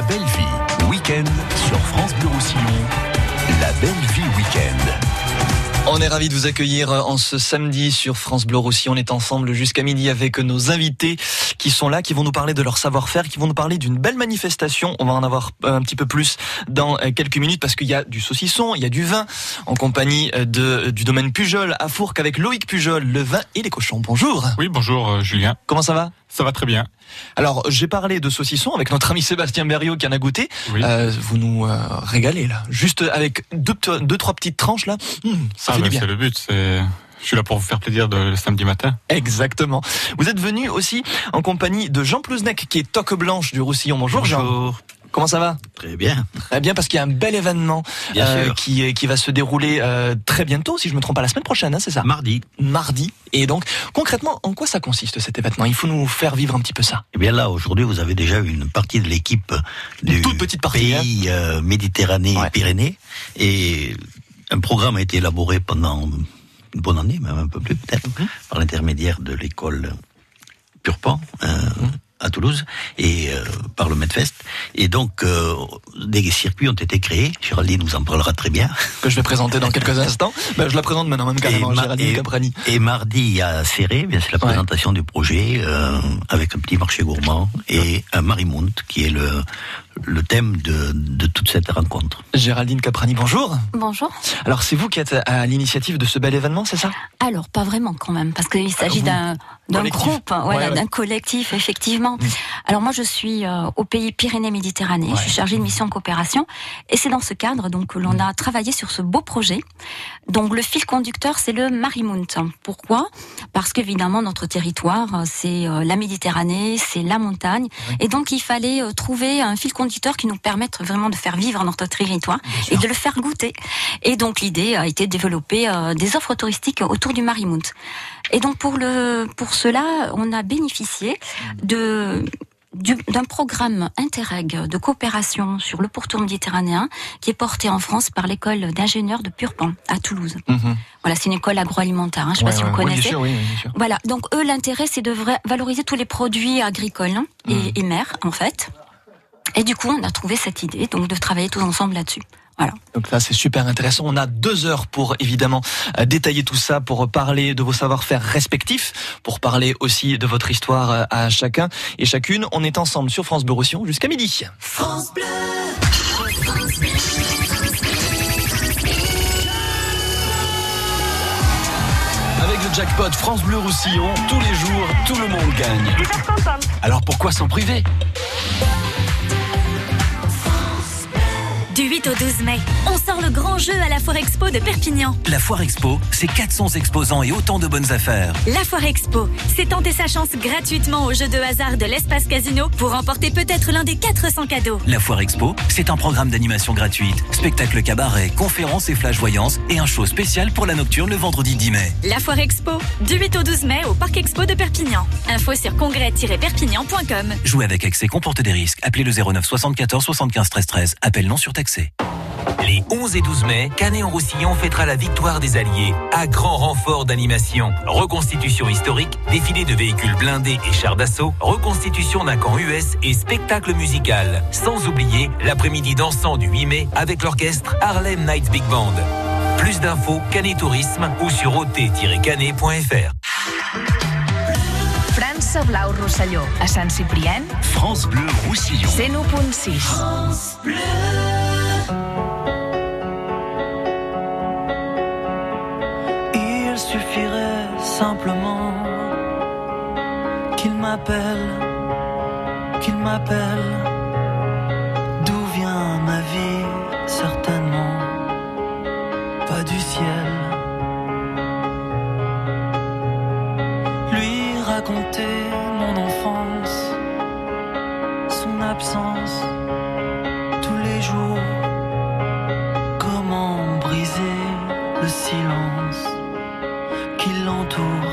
La belle vie, week-end sur France Bleu Roussillon. La belle vie week-end. On est ravis de vous accueillir en ce samedi sur France Bleu Roussillon. On est ensemble jusqu'à midi avec nos invités qui sont là, qui vont nous parler de leur savoir-faire, qui vont nous parler d'une belle manifestation. On va en avoir un petit peu plus dans quelques minutes parce qu'il y a du saucisson, il y a du vin en compagnie de, du domaine Pujol à Fourques avec Loïc Pujol, le vin et les cochons. Bonjour. Oui, bonjour euh, Julien. Comment ça va? Ça va très bien. Alors, j'ai parlé de saucisson avec notre ami Sébastien Berriot qui en a goûté. Oui. Euh, vous nous euh, régalez là. Juste avec deux, deux, trois petites tranches là. Mmh, ça Ah, fait bah, du bien. c'est le but. C'est, je suis là pour vous faire plaisir de, le samedi matin. Exactement. Vous êtes venu aussi en compagnie de Jean Plouznek qui est toque blanche du Roussillon. Bonjour, Jean. Comment ça va Très bien. Très bien parce qu'il y a un bel événement euh, qui qui va se dérouler euh, très bientôt, si je me trompe pas, la semaine prochaine, hein, c'est ça Mardi. Mardi. Et donc, concrètement, en quoi ça consiste cet événement? Il faut nous faire vivre un petit peu ça. Eh bien là, aujourd'hui, vous avez déjà une partie de l'équipe du toute petite partie, hein. pays euh, Méditerranée Ouais. et Pyrénées. Et un programme a été élaboré pendant une bonne année, même un peu plus peut-être, Mhm. par l'intermédiaire de l'école Purpan. euh, à Toulouse et euh, par le Medfest et donc euh, des circuits ont été créés Géraldine nous en parlera très bien Que je vais présenter dans quelques instants. Ben, je la présente maintenant même carrément, Et Géraldine et- Caprani. Et mardi à Serré, bien c'est la Ouais. présentation du projet euh, avec un petit marché gourmand et un Marimount qui est le le thème de, de toute cette rencontre. Géraldine Caprani, bonjour. Bonjour. Alors, c'est vous qui êtes à l'initiative de ce bel événement, c'est ça? Alors, pas vraiment quand même, parce qu'il s'agit vous, d'un d'un groupe, hein, voilà, Ouais, d'un collectif, effectivement. Alors moi, je suis euh, au pays Pyrénées-Méditerranée, je suis chargée de mission coopération, et c'est dans ce cadre donc que l'on a travaillé sur ce beau projet. Donc le fil conducteur, c'est le Marimount. Pourquoi? Parce qu'évidemment, notre territoire, euh, c'est euh, la Méditerranée, c'est la montagne, et donc il fallait euh, trouver un fil conducteur qui nous permette vraiment de faire vivre notre territoire et de le faire goûter. Et donc l'idée a été de développer euh, des offres touristiques autour du Marimount. Et donc pour le pour cela, on a bénéficié de du- d'un programme Interreg de coopération sur le pourtour méditerranéen qui est porté en France par l'école d'ingénieurs de Purpan à Toulouse. Mhm. Voilà, c'est une école agroalimentaire. Hein, je sais Ouais, pas si vous connaissez. sûr, oui, bien sûr. Voilà, donc eux, l'intérêt, c'est de valoriser tous les produits agricoles hein, Mmh. et, et mers, en fait. Et du coup, on a trouvé cette idée, donc de travailler tous ensemble là-dessus. Voilà. Donc là, c'est super intéressant. On a deux heures pour évidemment euh, détailler tout ça, pour parler de vos savoir-faire respectifs, pour parler aussi de votre histoire euh, à chacun et chacune. On est ensemble sur France Bleu Roussillon jusqu'à midi. Avec le jackpot France Bleu Roussillon, tous les jours, tout le monde gagne. Alors pourquoi s'en priver? Du 8 au 12 mai, on sort le grand jeu à la Foire Expo de Perpignan. La Foire Expo, c'est 400 exposants et autant de bonnes affaires. La Foire Expo, c'est tenter sa chance gratuitement au jeu de hasard de l'espace casino pour remporter peut-être l'un des 400 cadeaux. La Foire Expo, c'est un programme d'animation gratuite, spectacle cabaret, conférences et flash voyance et un show spécial pour la nocturne le vendredi 10 mai. La Foire Expo, du 8 au 12 mai au Parc Expo de Perpignan. Info sur congrès-perpignan.com. Jouer avec excès comporte des risques. Appelez le 09 74 75 13 13. Appel non Les 11 et 12 mai, Canet-en-Roussillon fêtera la victoire des Alliés à grand renfort d'animation. Reconstitution historique, défilé de véhicules blindés et chars d'assaut, reconstitution d'un camp US et spectacle musical. Sans oublier l'après-midi dansant du 8 mai avec l'orchestre Harlem Nights Big Band. Plus d'infos, Canet Tourisme ou sur ot-canet.fr. França Blau Rosselló, a Sant Ciprián, France Bleu Roussillon. 101.6. Il simplement qu'il m'appelle, qu'il m'appelle. D'où vient ma vie Certainement pas du ciel. Lui raconter mon enfance, son absence qui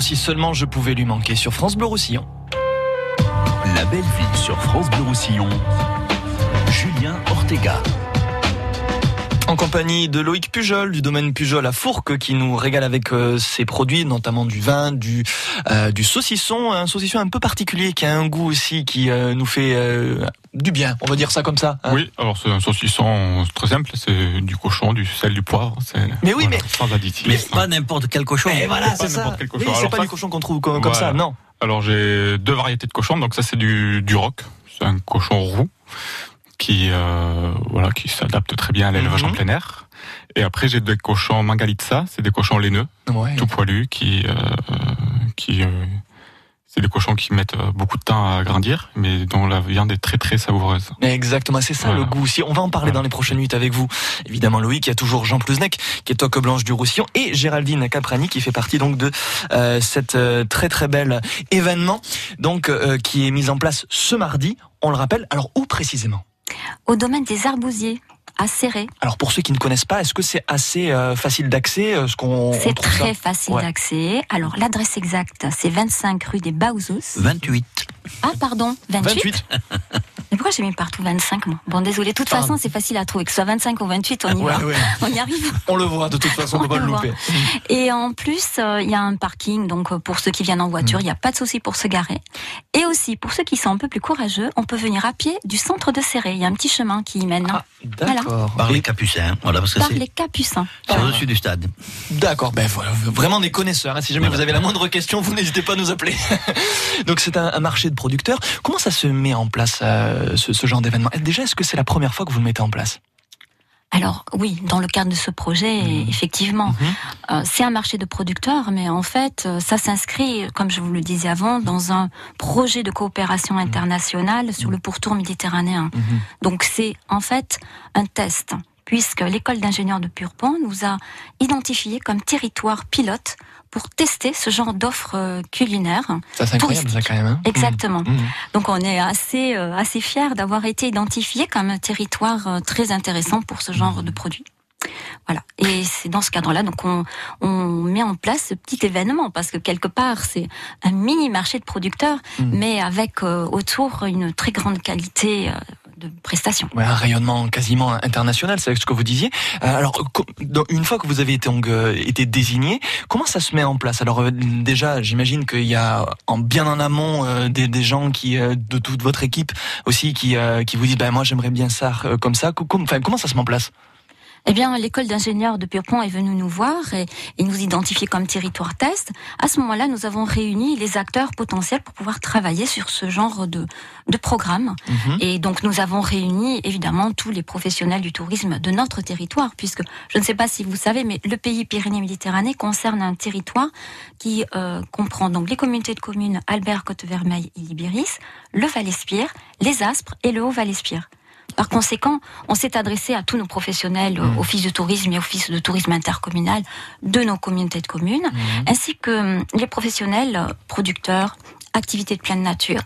Si seulement je pouvais lui manquer sur France Bleu Roussillon. La belle vie sur France Bleu Roussillon. Julien Ortega. Compagnie de Loïc Pujol du domaine Pujol à Fourques qui nous régale avec euh, ses produits, notamment du vin, du, euh, du saucisson, un saucisson un peu particulier qui a un goût aussi qui euh, nous fait euh, du bien, on va dire ça comme ça. hein. Oui, alors c'est un saucisson très simple, c'est du cochon, du sel, du poivre. c'est- Mais oui, voilà, mais- Sans additifs. Mais pas n'importe quel cochon. Voilà, c'est ça. n'importe quel cochon. Oui, c'est pas ça- du cochon qu'on trouve comme, comme ça, non. Alors j'ai deux variétés de cochons, donc ça c'est du, du roc, c'est un cochon roux qui euh, voilà qui s'adapte très bien à l'élevage Mhm. en plein air. Et après j'ai des cochons mangalitsa, c'est des cochons laineux, Ouais. tout poilus, qui euh, qui euh, c'est des cochons qui mettent euh, beaucoup de temps à grandir, mais dont la viande est très très savoureuse. Exactement, c'est ça Voilà. le goût. Si on va en parler Voilà. dans les prochaines minutes avec vous. Évidemment, Loïc, il y a toujours Jean Plusnec, qui est toque blanche du Roussillon, et Géraldine Caprani, qui fait partie donc de euh, cette euh, très très belle événement, donc euh, qui est mis en place ce mardi. On le rappelle. Alors où précisément? Au domaine des arbousiers, à Serré, Alors pour ceux qui ne connaissent pas, est-ce que c'est assez euh, facile d'accès euh, Ce qu'on on c'est trouve ça? très facile Ouais. d'accès. Alors l'adresse exacte, c'est 25 rue des Baouzous. 28. Ah pardon, 28. 28. Mais pourquoi j'ai mis partout 25 moi Bon désolé, de toute façon c'est facile à trouver, que ce soit 25 ou 28, on y Ouais, va. ouais. On y arrive. On le voit de toute façon, on ne peut pas le le louper. Et en plus, euh, il y a un parking, donc euh, pour ceux qui viennent en voiture, Mm. il n'y a pas de souci pour se garer. Et aussi, pour ceux qui sont un peu plus courageux, on peut venir à pied du centre de Serré. Il y a un petit chemin qui y mène hein, Ah, d'accord. Par les capucins. Voilà, parce que par les Capucins. c'est au-dessus du stade. D'accord, ben voilà, vraiment des connaisseurs. hein. Si jamais vous avez la moindre question, vous n'hésitez pas à nous appeler. Donc c'est un, un marché de producteurs. Comment ça se met en place euh, ce, ce genre d'événement? Déjà, est-ce que c'est la première fois que vous le mettez en place? Alors oui, dans le cadre de ce projet, Mhm. effectivement, Mhm. euh, c'est un marché de producteurs, mais en fait, euh, ça s'inscrit, comme je vous le disais avant, dans un projet de coopération internationale sur le pourtour méditerranéen. Donc c'est en fait un test, puisque l'école d'ingénieurs de Purpan nous a identifié comme territoire pilote pour tester ce genre d'offres euh, culinaires. Ça, c'est incroyable, ça, quand même. hein Exactement. Mhm. Donc on est assez euh, assez fiers d'avoir été identifié comme un territoire euh, très intéressant pour ce genre de produit. Voilà. Et c'est dans ce cadre-là donc on, on met en place ce petit événement parce que quelque part c'est un mini marché de producteurs, Mhm. mais avec euh, autour une très grande qualité euh, prestations. Un rayonnement quasiment international, c'est ce que vous disiez. Euh, alors, une fois que vous avez euh, été désigné, comment ça se met en place? Alors euh, déjà, j'imagine qu'il y a en, bien en amont des, gens qui, de toute votre équipe aussi, qui, vous disent, ben moi j'aimerais bien ça comme ça. Comment ça se met en place? Eh bien, l'école d'ingénieurs de Pierrepont est venue nous voir et, et nous identifier comme territoire test. À ce moment-là, nous avons réuni les acteurs potentiels pour pouvoir travailler sur ce genre de, de programme. Mhm. Et donc, nous avons réuni évidemment tous les professionnels du tourisme de notre territoire, puisque je ne sais pas si vous savez, mais le pays Pyrénées-Méditerranée concerne un territoire qui euh, comprend donc les communautés de communes Albert, Côte-Vermeille et Libéris, le Val-Espire, les Aspres et le Haut-Val-Espire. Par conséquent, on s'est adressé à tous nos professionnels, Mmh. office de tourisme et office de tourisme intercommunal de nos communautés de communes, Mmh. ainsi que hum, les professionnels producteurs, activités de pleine nature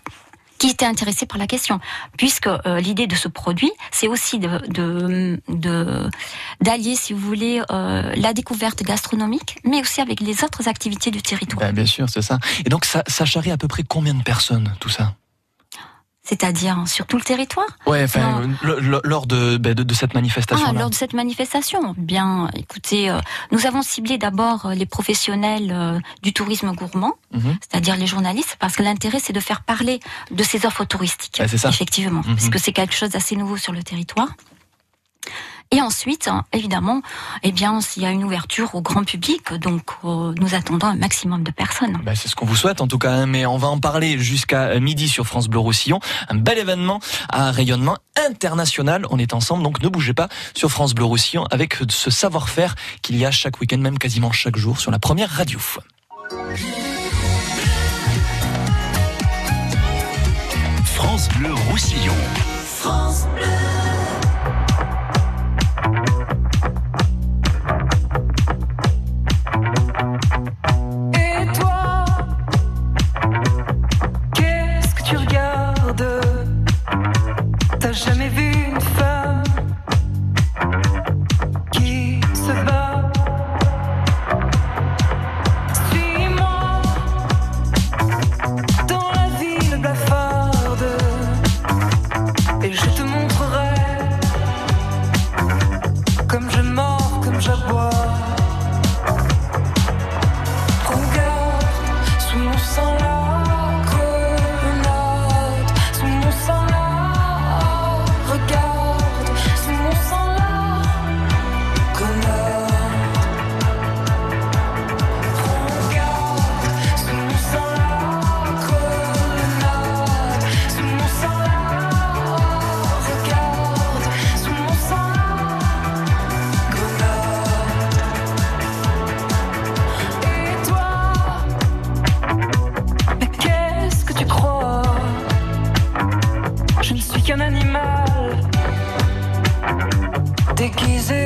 qui étaient intéressés par la question, puisque euh, l'idée de ce produit, c'est aussi de de- d'allier, si vous voulez, euh, la découverte gastronomique, mais aussi avec les autres activités du territoire. Ben, bien sûr, c'est ça. Et donc, ça, ça charrie à peu près combien de personnes, tout ça? C'est-à-dire sur tout le territoire. Ouais, enfin, lors de, ben, de, de cette Ah, manifestation-là. lors de cette manifestation, bien, écoutez, euh, nous avons ciblé d'abord euh, les professionnels euh, du tourisme gourmand, Mhm. c'est-à-dire les journalistes, parce que l'intérêt c'est de faire parler de ces offres touristiques, ça. effectivement, Mhm. parce que c'est quelque chose d'assez nouveau sur le territoire. Et ensuite, hein, évidemment, eh bien, s'il y a une ouverture au grand public, donc euh, nous attendons un maximum de personnes. Ben, c'est ce qu'on vous souhaite en tout cas, hein, mais on va en parler jusqu'à midi sur France Bleu Roussillon. Un bel événement à rayonnement international. On est ensemble, donc ne bougez pas sur France Bleu Roussillon avec ce savoir-faire qu'il y a chaque week-end, même quasiment chaque jour sur la première radio. France Bleu Roussillon. Et jamais qu'un animal. Déguisé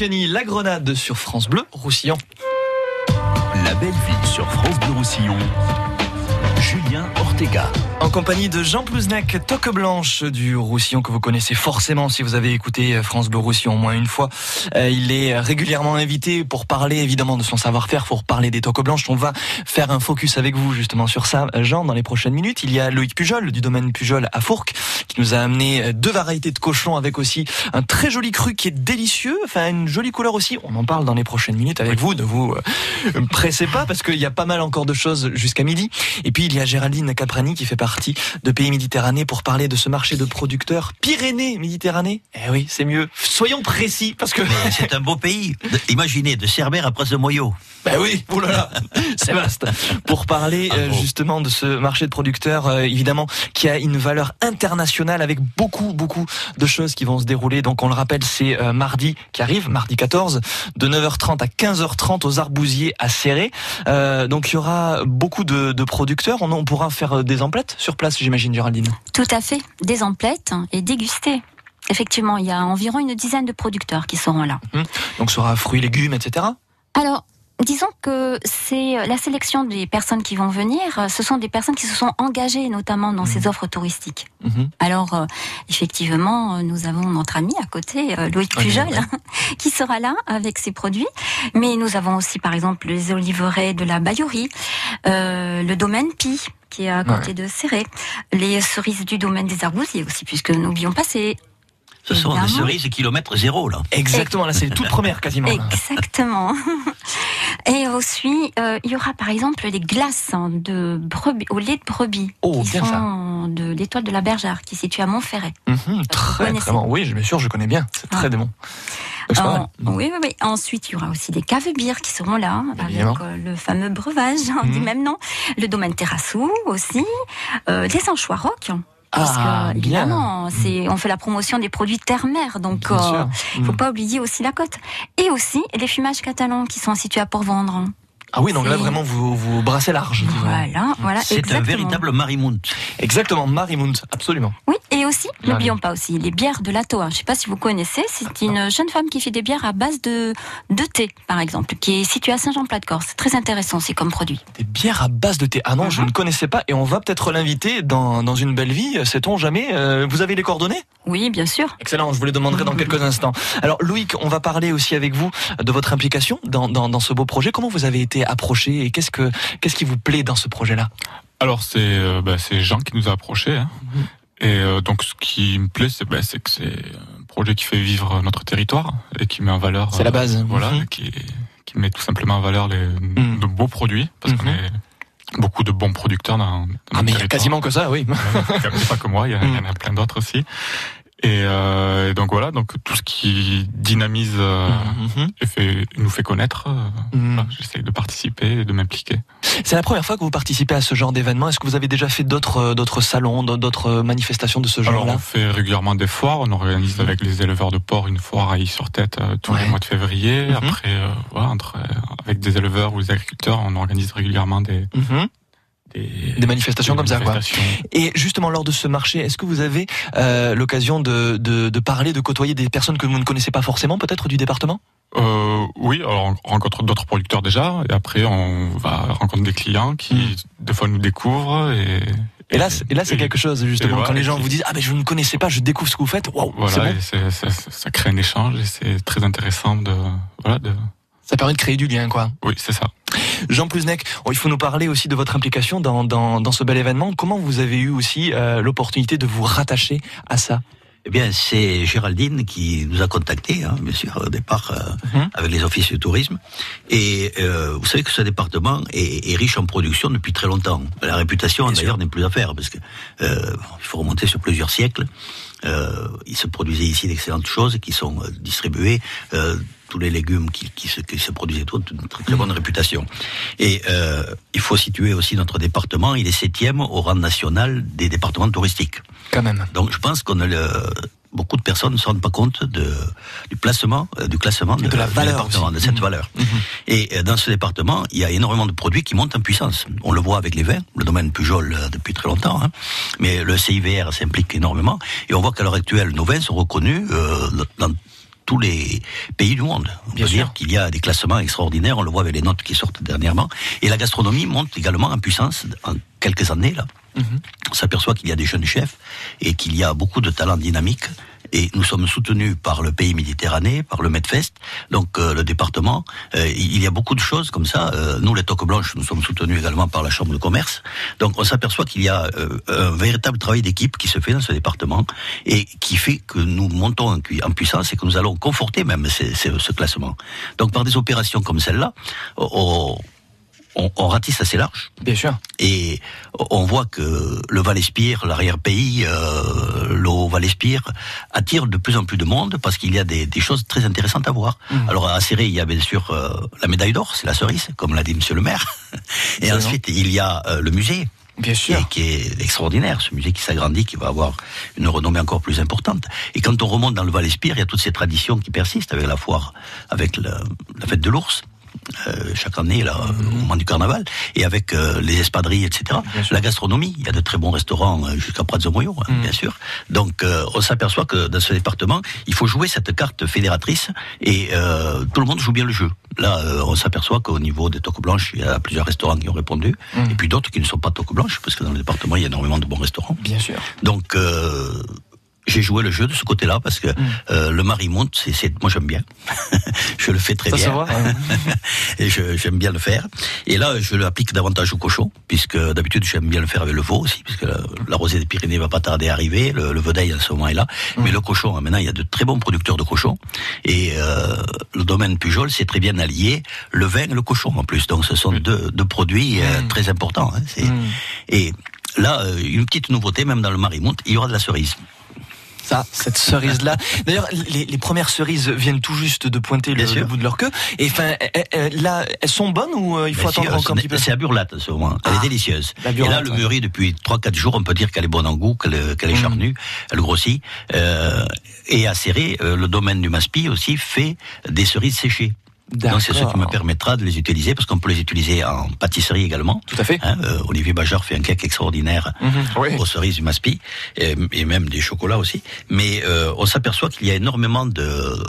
Luciani, La Grenade sur France Bleu Roussillon. La belle ville sur France Bleu Roussillon. Julien Ortega. En compagnie de Jean Plouznek, toque blanche du Roussillon que vous connaissez forcément si vous avez écouté France Bleu Roussillon au moins une fois. Euh, il est régulièrement invité pour parler évidemment de son savoir-faire, pour parler des toques blanches. On va faire un focus avec vous justement sur ça, Jean, dans les prochaines minutes. Il y a Loïc Pujol du domaine Pujol à Fourques qui nous a amené deux variétés de cochons avec aussi un très joli cru qui est délicieux, enfin une jolie couleur aussi. On en parle dans les prochaines minutes avec vous. Ne vous euh, pressez pas parce qu'il y a pas mal encore de choses jusqu'à midi. Et puis il y a Géraldine Caprani qui fait partie de Pays Méditerranée pour parler de ce marché de producteurs Pyrénées Méditerranée. Eh oui, c'est mieux. Soyons précis parce que c'est un beau pays. Imaginez, de Cerbère à Prince-de-Moyau. Ben oui, oulala, c'est vaste. Pour parler Ah euh, bon. justement de ce marché de producteurs, euh, évidemment, qui a une valeur internationale avec beaucoup, beaucoup de choses qui vont se dérouler. Donc on le rappelle, c'est euh, mardi qui arrive, mardi 14, de 9h30 à 15h30 aux Arbousiers à Serré. Euh, donc il y aura beaucoup de, de producteurs. On, on pourra faire euh, des emplettes sur place, j'imagine, Géraldine. Tout à fait, des emplettes et déguster. Effectivement, il y a environ une dizaine de producteurs qui seront là. Donc ce sera fruits, légumes, etc. Alors, disons que c'est la sélection des personnes qui vont venir. Ce sont des personnes qui se sont engagées notamment dans ces offres touristiques. Mhm. Alors, euh, effectivement, euh, nous avons notre ami à côté, euh, Loïc Pujol, qui sera là avec ses produits. Mais nous avons aussi, par exemple, les oliveraies de la Bayorie, euh, le domaine Pi, qui est à côté de Serré, les cerises du domaine des Arbousiers aussi, puisque n'oublions pas, c'est Ce sont des cerises kilomètre zéro, là. Exactement, là c'est les toutes premières quasiment. là. Exactement. Et aussi, euh, il y aura par exemple des glaces hein, de brebis, au lait de brebis, Oh, qui bien ça. sont de l'étoile de la Bergère, qui est située à Montferré. Mhm, très, connaissez très bon. Oui, je- bien sûr, je connais bien. C'est Ah. très bon. En- mal. oui, oui, oui. Ensuite, il y aura aussi des caves bières qui seront là, Évidemment. avec euh, le fameux breuvage du Mhm. même nom, le domaine Terrassou aussi, euh, des anchois rock. Parce Ah, que, bien. évidemment, c'est, on fait la promotion des produits terre-mer, donc Bien euh, il faut Mhm. pas oublier aussi la côte. Et aussi les fumages catalans qui sont situés à Port-Vendre. Ah oui, donc là vraiment vous vous brassez large. disons. Voilà, voilà. C'est un véritable marimount. Exactement, Marimount, absolument. Oui, et aussi, n'oublions pas aussi les bières de l'Atoa. Je ne sais pas si vous connaissez, c'est une jeune femme qui fait des bières à base de, de thé, par exemple, qui est située à Saint-Jean-Plat-de-Corse. C'est très intéressant aussi comme produit. Des bières à base de thé. Ah non, je Mhm. ne connaissais pas et on va peut-être l'inviter dans, dans une belle vie, sait-on jamais. Euh, vous avez les coordonnées? Oui, bien sûr. Excellent, je vous les demanderai dans quelques instants. Alors Loïc, on va parler aussi avec vous de votre implication dans, dans, dans ce beau projet. Comment vous avez été approché et qu'est-ce que qu'est-ce qui vous plaît dans ce projet-là? Alors c'est euh, bah, c'est Jean qui nous a approchés. hein. Mhm. Et euh, donc ce qui me plaît, c'est bah, c'est que c'est un projet qui fait vivre notre territoire et qui met en valeur. C'est la base. Voilà, Mhm. qui, qui met tout simplement en valeur les, Mhm. de beaux produits parce qu'on est beaucoup de bons producteurs dans, dans Ah mais il y a quasiment que ça, oui. Voilà, il a pas que moi, il y, a- il y en a plein d'autres aussi. Et, euh, et donc voilà, donc tout ce qui dynamise euh, Mhm. et fait, nous fait connaître, euh, Mhm. voilà, j'essaye de participer et de m'impliquer. C'est la première fois que vous participez à ce genre d'événement. Est-ce que vous avez déjà fait d'autres euh, d'autres salons, d'autres manifestations de ce Alors genre-là on fait régulièrement des foires, on organise avec les éleveurs de porc une foire à Y-sur-Tête euh, tous Ouais. les mois de février. Mhm. Après, euh, voilà, entre, avec des éleveurs ou des agriculteurs, on organise régulièrement des, Mhm. Des, Des manifestations des comme ça, quoi. Et justement, lors de ce marché, est-ce que vous avez euh, l'occasion de, de, de parler, de côtoyer des personnes que vous ne connaissez pas forcément, peut-être du département? Euh, oui, alors on rencontre d'autres producteurs déjà, et après on va rencontrer des clients qui Mhm. des fois nous découvrent et Et là, c'est- et là, c'est quelque chose justement quand les gens vous disent ah ben je ne connaissais pas, je découvre ce que vous faites. Waouh, c'est Voilà, bon. ça- ça crée un échange et c'est très intéressant de voilà de Ça permet de créer du lien, quoi. oui c'est ça. Jean Plusnek, oh, il faut nous parler aussi de votre implication dans, dans, dans ce bel événement. Comment vous avez eu aussi euh, l'opportunité de vous rattacher à ça? Eh bien, c'est Géraldine qui nous a contactés, hein, bien sûr, au départ, euh, Mhm. avec les offices du tourisme. Et euh, vous savez que ce département est, est riche en production depuis très longtemps. La réputation, d'ailleurs, n'est plus à faire, parce que euh, il faut remonter sur plusieurs siècles. Euh, il se produisait ici d'excellentes choses qui sont euh, distribuées. Tous les légumes qui, qui, se, qui se produisaient tout, une très, très bonne réputation. Et euh, il faut situer aussi notre département, il est septième au rang national des départements touristiques. Quand même. Donc je pense qu'on a le, beaucoup de personnes ne se rendent pas compte de, du placement, euh, du classement de la valeur département, aussi. de cette Mhm. valeur. Mhm. Et euh, dans ce département, il y a énormément de produits qui montent en puissance. On le voit avec les vins, le domaine Pujol euh, depuis très longtemps, hein. mais le CIVR s'implique énormément. Et on voit qu'à l'heure actuelle, nos vins sont reconnus dans tous les pays du monde. On Bien peut sûr. dire qu'il y a des classements extraordinaires, on le voit avec les notes qui sortent dernièrement. Et la gastronomie monte également en puissance en quelques années là. Mhm. On s'aperçoit qu'il y a des jeunes chefs et qu'il y a beaucoup de talents dynamiques. Et nous sommes soutenus par le pays méditerranéen, par le Medfest, donc euh, le département. Euh, il y a beaucoup de choses comme ça. Euh, nous, les Toques Blanches, nous sommes soutenus également par la Chambre de commerce. Donc on s'aperçoit qu'il y a euh, un véritable travail d'équipe qui se fait dans ce département et qui fait que nous montons en, puissance et que nous allons conforter même ce classement. Donc par des opérations comme celle-là, on, on, on ratisse assez large. Bien sûr. Et on voit que le Val-Espire, l'arrière-pays, euh, le Haut-Val-Espire, attire de plus en plus de monde parce qu'il y a des, des choses très intéressantes à voir. Mhm. Alors à Serré, il y a bien sûr euh, la médaille d'or, c'est la cerise, comme l'a dit Monsieur le maire. Et ensuite, il y a euh, le musée. Bien sûr. est, qui est extraordinaire, ce musée qui s'agrandit, qui va avoir une renommée encore plus importante. Et quand on remonte dans le Val-Espire, il y a toutes ces traditions qui persistent avec la foire, avec le- la fête de l'ours, euh, chaque année, là, au moment du carnaval, et avec euh, les espadrilles, etc. La gastronomie, il y a de très bons restaurants euh, jusqu'à Prazzo-Moyo, hein, Mhm. bien sûr. Donc, euh, on s'aperçoit que dans ce département, il faut jouer cette carte fédératrice et tout le monde joue bien le jeu. Là, on s'aperçoit qu'au niveau des toques blanches, il y a plusieurs restaurants qui ont répondu, Mhm. et puis d'autres qui ne sont pas toques blanches, parce que dans le département, il y a énormément de bons restaurants. Bien sûr. Donc, j'ai joué le jeu de ce côté-là parce que Mm. euh, le mari monte, c'est, c'est- moi j'aime bien. je le fais très Ça bien. voit. hein. et je- j'aime bien le faire. Et là, je l'applique davantage au cochon, puisque d'habitude j'aime bien le faire avec le veau aussi, puisque la, la rosée des Pyrénées va pas tarder à arriver. Le, le vedeil en ce moment est là, Mm. mais le cochon, hein, maintenant il y a de très bons producteurs de cochons. Et euh, le domaine Pujol, c'est très bien allié le vin et le cochon en plus. Donc ce sont deux, deux produits euh, très importants. hein. C'est-. Et là, euh, une petite nouveauté, même dans le Marimonte, il y aura de la cerise. Ça, cette cerise-là. D'ailleurs, les, les premières cerises viennent tout juste de pointer le, bout de leur queue. Et enfin, eh, eh, là, elles sont bonnes ou euh, il faut Ben attendre encore un c'est- petit peu C'est à burlate, ce moment. Elle Ah, est délicieuse. la Et burlate, là, le ouais. mûri, depuis 3-4 jours, on peut dire qu'elle est bonne en goût, qu'elle est Mhm. charnue, elle grossit. Euh, et à Serré, euh, le domaine du Maspi aussi fait des cerises séchées. Donc c'est ce qui me permettra de les utiliser, parce qu'on peut les utiliser en pâtisserie également. Tout à fait. Hein, euh, Olivier Bajor fait un cake extraordinaire Mhm. Oui. aux cerises du Maspi, et, et même des chocolats aussi. Mais euh, on s'aperçoit qu'il y a énormément de,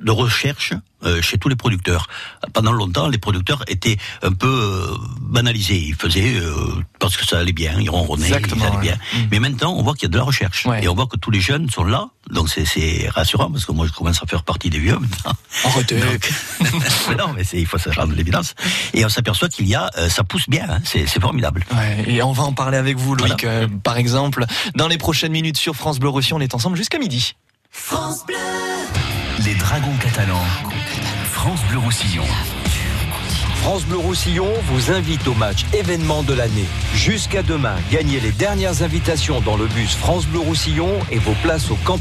de recherche euh, chez tous les producteurs. Pendant longtemps, les producteurs étaient un peu euh, banalisés. Ils faisaient euh, parce que ça allait bien, ils ronronnaient, Exactement, ils allaient ouais. bien. Mhm. Mais maintenant, on voit qu'il y a de la recherche. Ouais. Et on voit que tous les jeunes sont là. Donc c'est- rassurant, parce que moi, je commence à faire partie des vieux maintenant. Arrêtez. Donc- non, mais c'est- il faut se rendre l'évidence. Et on s'aperçoit qu'il y a, euh, ça pousse bien, hein, c'est formidable. Ouais, et on va en parler avec vous, Loïc, Voilà. euh, par exemple. Dans les prochaines minutes sur France Bleu Roussillon, on est ensemble jusqu'à midi. Les Dragons catalans. France Bleu Roussillon. France Bleu Roussillon vous invite au match événement de l'année. Jusqu'à demain, gagnez les dernières invitations dans le bus France Bleu Roussillon et vos places au Camp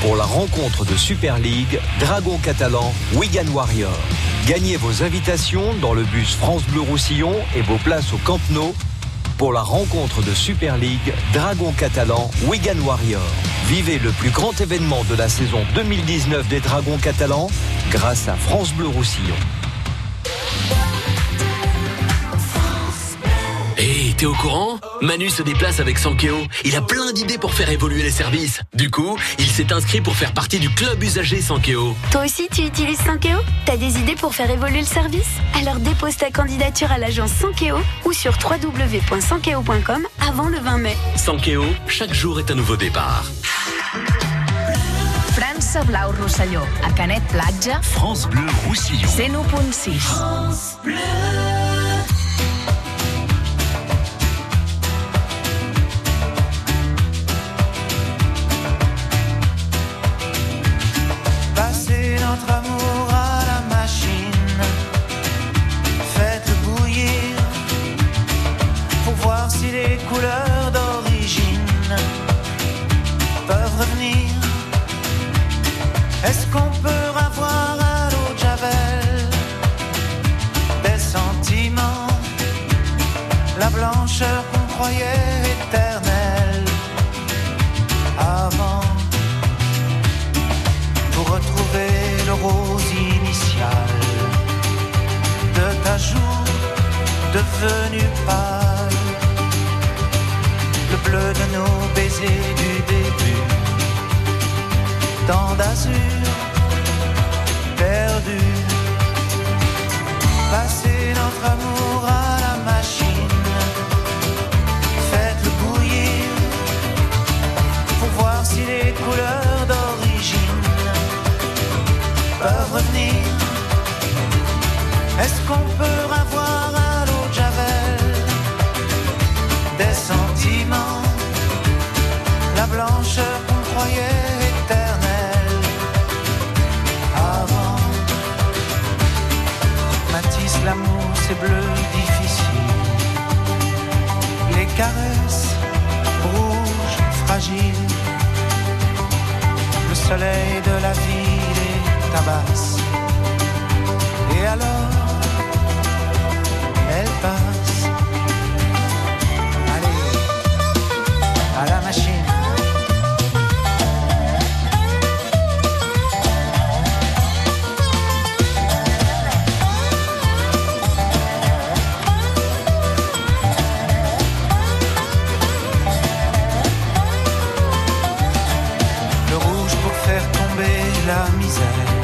pour la rencontre de Super League Dragon Catalan Wigan Warrior. Gagnez vos invitations dans le bus France Bleu Roussillon et vos places au Camp Nou pour la rencontre de Super League Dragon Catalan Wigan Warrior. Vivez le plus grand événement de la saison 2019 des Dragons catalans grâce à France Bleu Roussillon. T'es au courant Manu se déplace avec Sankeo. Il a plein d'idées pour faire évoluer les services. Du coup, il s'est inscrit pour faire partie du club usager Sankeo. Toi aussi, tu utilises Sankeo T'as des idées pour faire évoluer le service Alors dépose ta candidature à l'agence Sankeo ou sur www.sankeo.com avant le 20 mai. Sankeo, chaque jour est un nouveau départ. França Blau Rosselló, a Canet Platja, France Bleu Roussillon. 101.6. Passez notre amour à la machine. Faites bouillir pour voir si les couleurs d'origine peuvent revenir. Est-ce qu'on peut avoir à l'eau de Javel des sentiments, la blancheur qu'on croyait rose initiale de ta joue devenue pâle, le bleu de nos baisers du début, tant d'azur perdu, passer notre amour à revenir. Est-ce qu'on peut avoir à l'eau de Javel des sentiments, la blancheur qu'on croyait éternelle avant? Matisse, l'amour, c'est bleu difficile. Les caresses rouges, fragiles. Le soleil de la les Et alors, elle passe. À la machine. Le rouge pour faire tomber la misère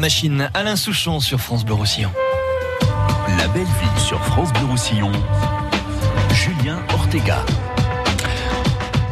la machine, Alain Souchon sur France Bleu Roussillon. La belle vie sur France Bleu Roussillon. Julien Ortega.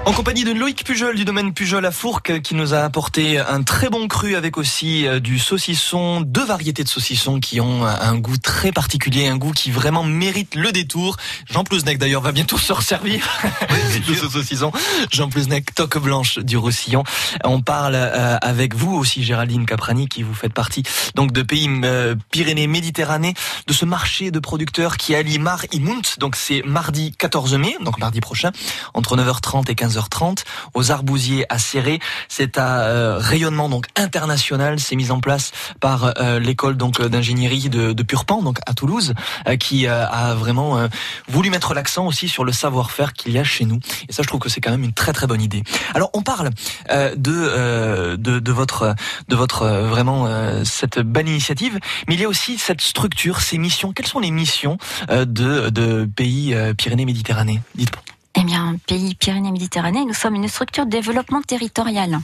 En compagnie de Loïc Pujol du domaine Pujol à Fourques qui nous a apporté un très bon cru avec aussi euh, du saucisson, deux variétés de saucissons qui ont un goût très particulier, un goût qui vraiment mérite le détour. Jean Plouznek d'ailleurs va bientôt se resservir de ce saucisson. Jean Plouznek, toque blanche du Roussillon. On parle euh, avec vous aussi Géraldine Caprani qui vous faites partie donc de pays euh, Pyrénées-Méditerranée de ce marché de producteurs qui allie Mar et Munt. Donc c'est mardi 14 mai, donc mardi prochain, entre 9h30 et 15h30 aux Arbousiers à Serré. C'est à euh, rayonnement donc international. C'est mis en place par euh, l'école donc euh, d'ingénierie de, de Purpan, donc à Toulouse, euh, qui euh, a vraiment euh, voulu mettre l'accent aussi sur le savoir-faire qu'il y a chez nous. Et ça, je trouve que c'est quand même une très très bonne idée. Alors, on parle de, de de votre de votre vraiment cette belle initiative, mais il y a aussi cette structure, ces missions. Quelles sont les missions de de pays Pyrénées-Méditerranée? Dites-moi. Eh bien, pays Pyrénées-Méditerranée, nous sommes une structure de développement territorial.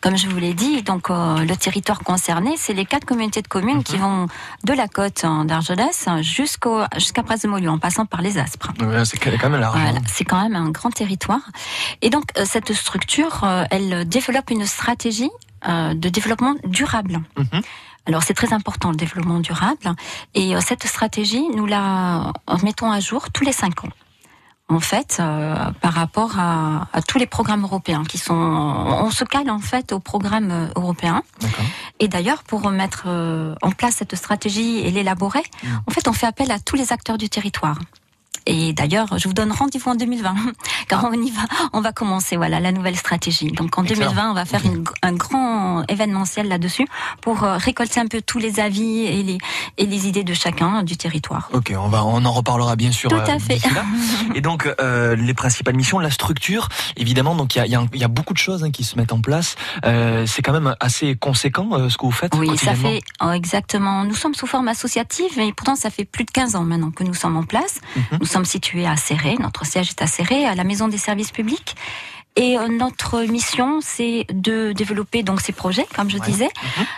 Comme je vous l'ai dit, donc euh, le territoire concerné, c'est les quatre communautés de communes qui vont de la côte euh, d'Argelès jusqu'au jusqu'à Pras-de-Mollue, en passant par les Aspres. Ouais, c'est quand même large. Voilà, c'est quand même un grand territoire. Et donc euh, cette structure, euh, elle développe une stratégie de développement durable. Alors c'est très important le développement durable. Et cette stratégie, nous la mettons à jour tous les cinq ans. En fait, euh, par rapport à, à tous les programmes européens qui sont, on se cale en fait aux programmes euh, européens. Et d'ailleurs, pour mettre euh, en place cette stratégie et l'élaborer, en fait, on fait appel à tous les acteurs du territoire. Et d'ailleurs, je vous donne rendez-vous en 2020, car on y va, on va commencer, voilà, la nouvelle stratégie. Donc en Excellent. 2020, on va faire une- un grand événementiel là-dessus pour euh, récolter un peu tous les avis et les, et les idées de chacun du territoire. Ok, on va, on en reparlera bien sûr. Tout euh, à fait. d'ici là. Et donc euh, les principales missions, la structure, évidemment. Donc il y a, y y beaucoup de choses hein, qui se mettent en place. Euh, c'est quand même assez conséquent euh, ce que vous faites. Oui, ça fait oh, exactement. Nous sommes sous forme associative et pourtant ça fait plus de 15 ans maintenant que nous sommes en place. Mhm. Nous sommes situés à Serré, notre siège est à Serré, à la Maison des services publics. Et euh, notre mission, c'est de développer donc ces projets, comme je disais,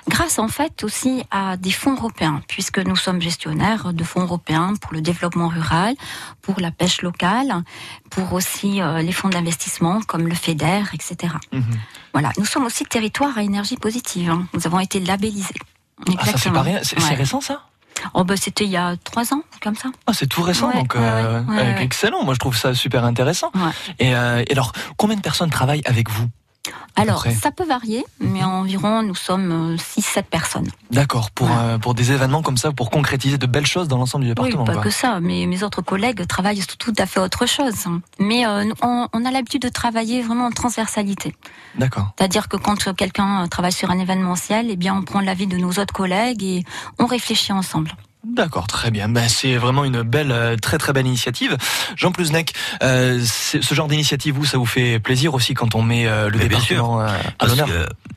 grâce en fait aussi à des fonds européens, puisque nous sommes gestionnaires de fonds européens pour le développement rural, pour la pêche locale, pour aussi euh, les fonds d'investissement comme le FEDER, etc. Voilà, nous sommes aussi territoire à énergie positive. hein. Nous avons été labellisés. Ah, ça, c'est pas rien. C'est c'est Ouais. récent, ça? Oh, bah, c'était il y a trois ans, comme ça. Ah, c'est tout récent, Ouais, donc ouais, euh, ouais, euh, excellent. Moi, je trouve ça super intéressant. Et, euh, et alors, combien de personnes travaillent avec vous? Alors, ça peut varier, mais environ, nous sommes 6-7 personnes. D'accord, pour, euh, pour des événements comme ça, pour concrétiser de belles choses dans l'ensemble du Oui, département. pas quoi. que ça, mais mes autres collègues travaillent sur tout à fait autre chose. Mais euh, on a l'habitude de travailler vraiment en transversalité. D'accord. C'est-à-dire que quand quelqu'un travaille sur un événementiel, eh bien, on prend l'avis de nos autres collègues et on réfléchit ensemble. D'accord, très bien. Ben, c'est vraiment une belle, euh, très très belle initiative. Jean Plusnec, euh, ce genre d'initiative, vous, ça vous fait plaisir aussi quand on met euh, le Mais bien département euh, à l'honneur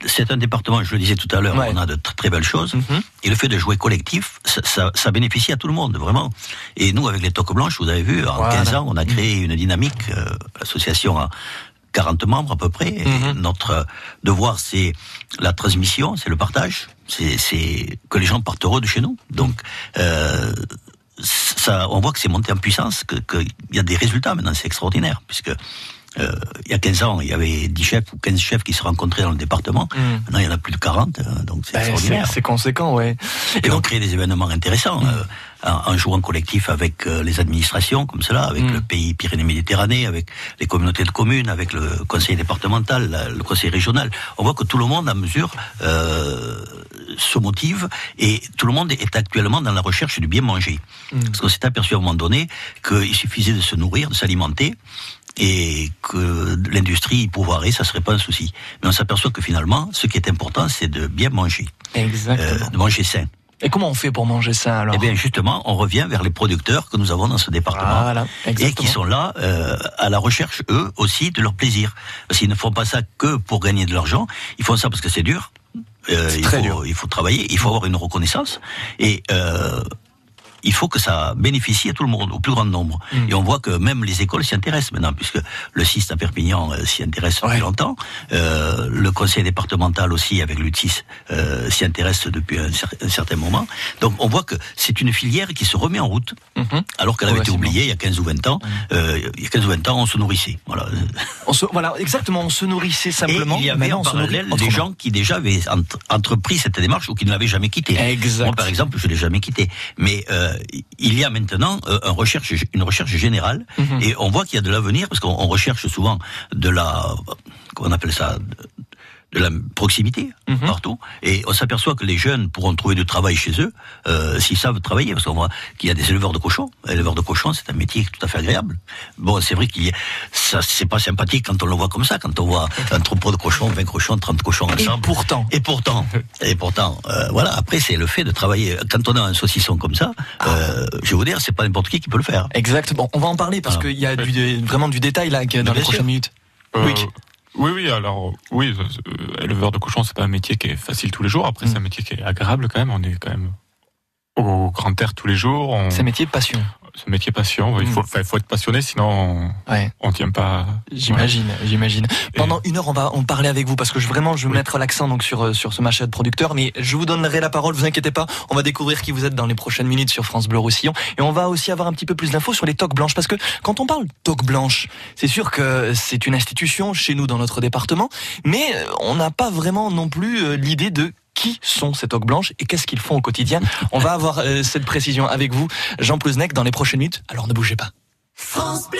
c'est un département, je le disais tout à l'heure, on a de très, très belles choses. Mhm. Et le fait de jouer collectif, ça, ça, ça bénéficie à tout le monde, vraiment. Et nous, avec les Toques Blanches, vous avez vu, en Voilà. 15 ans, on a créé une dynamique. euh, L'association a 40 membres à peu près. Et Mhm. notre devoir, c'est la transmission, c'est le partage. C'est que les gens partent heureux de chez nous. Donc, euh, ça, on voit que c'est monté en puissance, qu'il que y a des résultats maintenant, c'est extraordinaire, puisque euh, il y a 15 ans, il y avait 10 chefs ou 15 chefs qui se rencontraient dans le département. Maintenant, il y en a plus de 40, euh, donc c'est Ben, c'est extraordinaire. c'est conséquent, ouais. Et, on crée des événements intéressants Mm. euh, en, jouant collectif avec euh, les administrations, comme cela, avec Mm. le pays Pyrénées-Méditerranée, avec les communautés de communes, avec le conseil départemental, le conseil régional. On voit que tout le monde, à mesure, euh, se motive et tout le monde est actuellement dans la recherche du bien manger. Mm. Parce qu'on s'est aperçu à un moment donné qu'il suffisait de se nourrir, de s'alimenter, et que l'industrie pourvoirait, ça serait pas un souci. Mais on s'aperçoit que finalement, ce qui est important, c'est de bien manger. Exactement. Euh, de manger sain. Et comment on fait pour manger ça alors? Eh bien, justement, on revient vers les producteurs que nous avons dans ce département. Voilà, et qui sont là euh, à la recherche, eux aussi, de leur plaisir. Parce qu'ils ne font pas ça que pour gagner de l'argent, ils font ça parce que c'est dur. Euh, il, très faut, il faut travailler, il faut avoir une reconnaissance. Et euh, il faut que ça bénéficie à tout le monde, au plus grand nombre. Mm. Et on voit que même les écoles s'y intéressent maintenant, puisque le CIS à Perpignan euh, s'y intéresse depuis longtemps. Euh, le conseil départemental aussi, avec l'UTSIS, euh, s'y intéresse depuis un, cer- un certain moment. Donc on voit que c'est une filière qui se remet en route, alors qu'elle avait été oubliée il y a 15 ou 20 ans. Euh, il y a 15 ou 20 ans, on se nourrissait. Voilà. On se, voilà, exactement, on se nourrissait simplement. Et il y avait en parallèle des gens qui déjà avaient entre- entrepris cette démarche ou qui ne l'avaient jamais quittée. Moi, par exemple, je l'ai jamais quitté. Mais euh, il y a maintenant euh, un recherche, une recherche générale Mhm. et on voit qu'il y a de l'avenir parce qu'on on recherche souvent de la, comment on appelle ça, de, la proximité Mhm. partout. Et on s'aperçoit que les jeunes pourront trouver du travail chez eux euh, s'ils savent travailler. Parce qu'on voit qu'il y a des éleveurs de cochons. Éleveurs de cochons, c'est un métier tout à fait agréable. Bon, c'est vrai qu'il y a, ça, c'est pas sympathique quand on le voit comme ça, quand on voit un troupeau de cochons, 20 cochons, 30 cochons Et ensemble. pourtant. Et pourtant, et pourtant, euh, voilà. Après, c'est le fait de travailler. Quand on a un saucisson comme ça, euh, je vais vous dire, c'est pas n'importe qui qui peut le faire. Exactement. On va en parler parce qu'il y a du, vraiment du détail là dans les sûr. prochaines minutes. Euh, Loïc. Oui, oui, alors, oui, euh, éleveur de cochons, c'est pas un métier qui est facile tous les jours. Après, Mm. c'est un métier qui est agréable quand même. On est quand même au grand air tous les jours. On... C'est un métier de passion. Un métier passion. Il faut, enfin, il faut être passionné, sinon on, Ouais. on tient pas. J'imagine, j'imagine. Pendant une heure, on va en parler avec vous parce que je, vraiment, je veux mettre l'accent donc sur euh, sur ce machin de producteur. Mais je vous donnerai la parole, vous inquiétez pas. On va découvrir qui vous êtes dans les prochaines minutes sur France Bleu Roussillon et on va aussi avoir un petit peu plus d'infos sur les toques blanches parce que quand on parle toques blanches, c'est sûr que c'est une institution chez nous dans notre département, mais euh, on n'a pas vraiment non plus euh, l'idée de qui sont ces toques blanches et qu'est-ce qu'ils font au quotidien. On va avoir euh, cette précision avec vous, Jean Plusnec, dans les prochaines minutes. Alors ne bougez pas. France Bleu.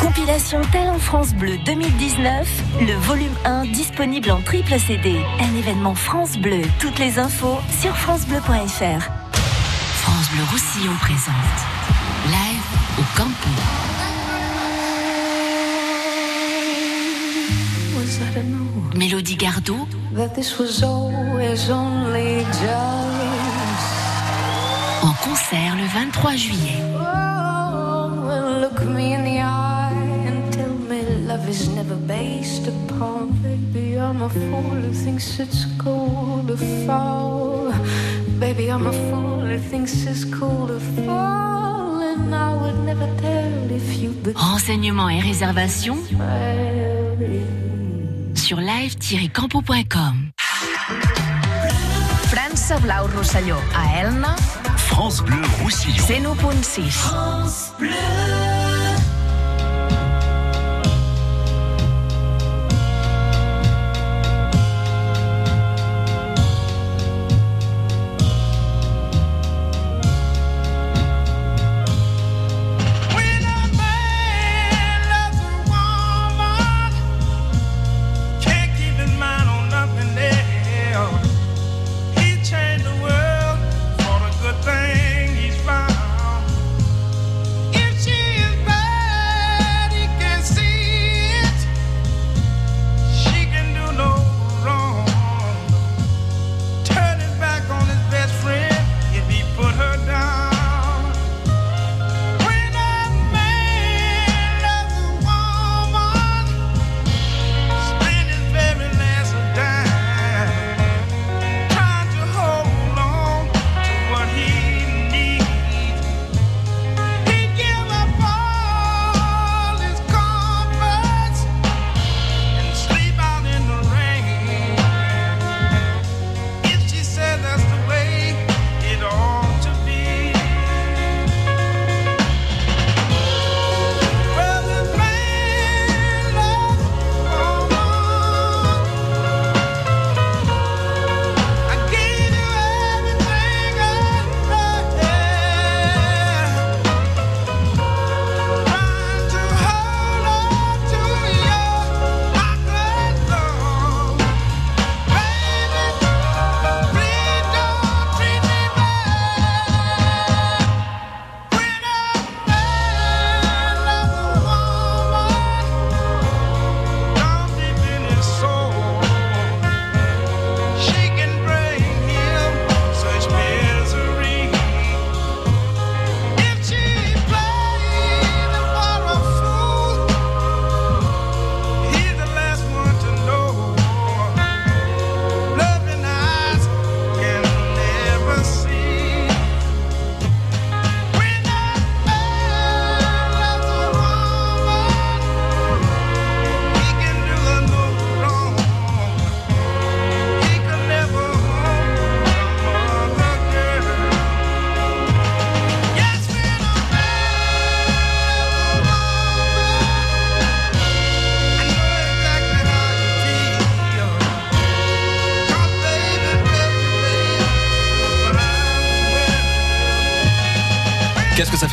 Compilation Talent France Bleu 2019, le volume 1 disponible en triple CD. Un événement France Bleu. Toutes les infos sur francebleu.fr. France Bleu Roussillon présente Live au camping. Mélodie Gardot, that this was always only just. en concert le 23 juillet. Oh, is never based upon. Baby, I'm a fool who thinks it's cool to fall. Baby, I'm a fool who thinks it's cool to fall. And I would never tell if you Renseignements et réservations sur live-campo.com. França Blau Rosselló, a Elna, France Bleu Roussillon. 101.6. Can't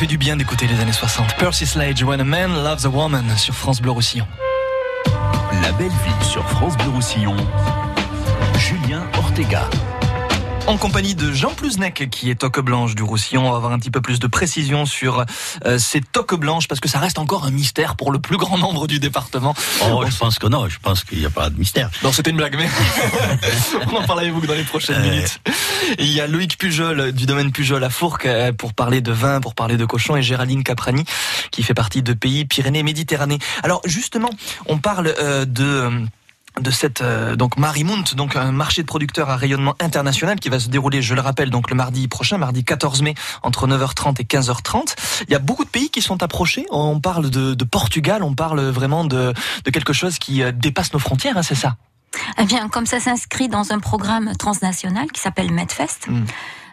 fait du bien d'écouter les années 60 Percy Sledge, When a Man Loves a Woman sur France Bleu Roussillon. La belle vie sur France Bleu Roussillon. Julien Ortega. En compagnie de Jean Plusnec, qui est toque blanche du Roussillon, on va avoir un petit peu plus de précision sur euh, ces toques blanches, parce que ça reste encore un mystère pour le plus grand nombre du département. Oh, je pense que non, je pense qu'il n'y a pas de mystère. Non, c'était une blague, mais on en parle avec vous dans les prochaines Euh. minutes. Il y a Loïc Pujol du domaine Pujol à Fourques euh, pour parler de vin, pour parler de cochon, et Géraldine Caprani qui fait partie de pays Pyrénées-Méditerranée. Alors justement, on parle euh, de euh, de cette euh, donc Marimount, donc un marché de producteurs à rayonnement international qui va se dérouler, je le rappelle, donc le mardi prochain, mardi 14 mai, entre 9h30 et 15h30. Il y a beaucoup de pays qui sont approchés. On parle de, de Portugal, on parle vraiment de, de quelque chose qui euh, dépasse nos frontières, hein, c'est ça? Eh bien, comme ça s'inscrit dans un programme transnational qui s'appelle MedFest,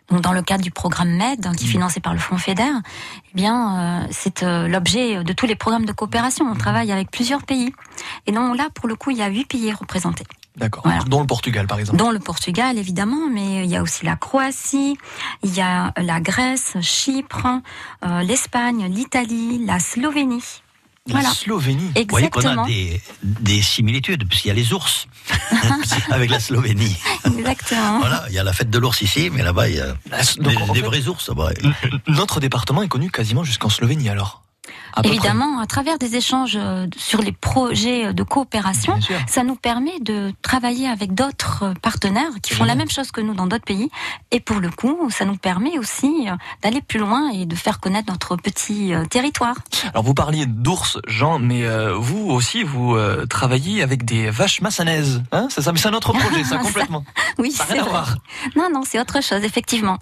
donc dans le cadre du programme Med, hein, qui est financé par le Fonds FEDER, eh bien, euh, c'est euh, l'objet de tous les programmes de coopération. On travaille avec plusieurs pays. Et donc là, pour le coup, il y a huit pays représentés. D'accord. Dont le Portugal, par exemple. Dont le Portugal, évidemment, mais il y a aussi la Croatie, il y a la Grèce, Chypre, euh, l'Espagne, l'Italie, la Slovénie. La Voilà. Slovénie. Vous voyez qu'on Exactement. a des, des similitudes, puisqu'il y a les ours avec la Slovénie. Exactement. Voilà, il y a la fête de l'ours ici, mais là-bas, il y a donc, des, en des fait, vrais ours. bah, Notre département est connu quasiment jusqu'en Slovénie, alors. Évidemment, à travers des échanges euh, sur les projets de coopération, ça nous permet de travailler avec d'autres euh, partenaires qui font la même chose que nous dans d'autres pays. Et pour le coup, ça nous permet aussi euh, d'aller plus loin et de faire connaître notre petit territoire. Alors vous parliez d'ours, Jean, mais vous aussi, vous travaillez avec des vaches massanaises. Hein c'est ça, mais c'est un autre projet, ça, Ça- complètement. Oui, Ça n'a c'est rien à voir. Non, non, c'est autre chose, effectivement.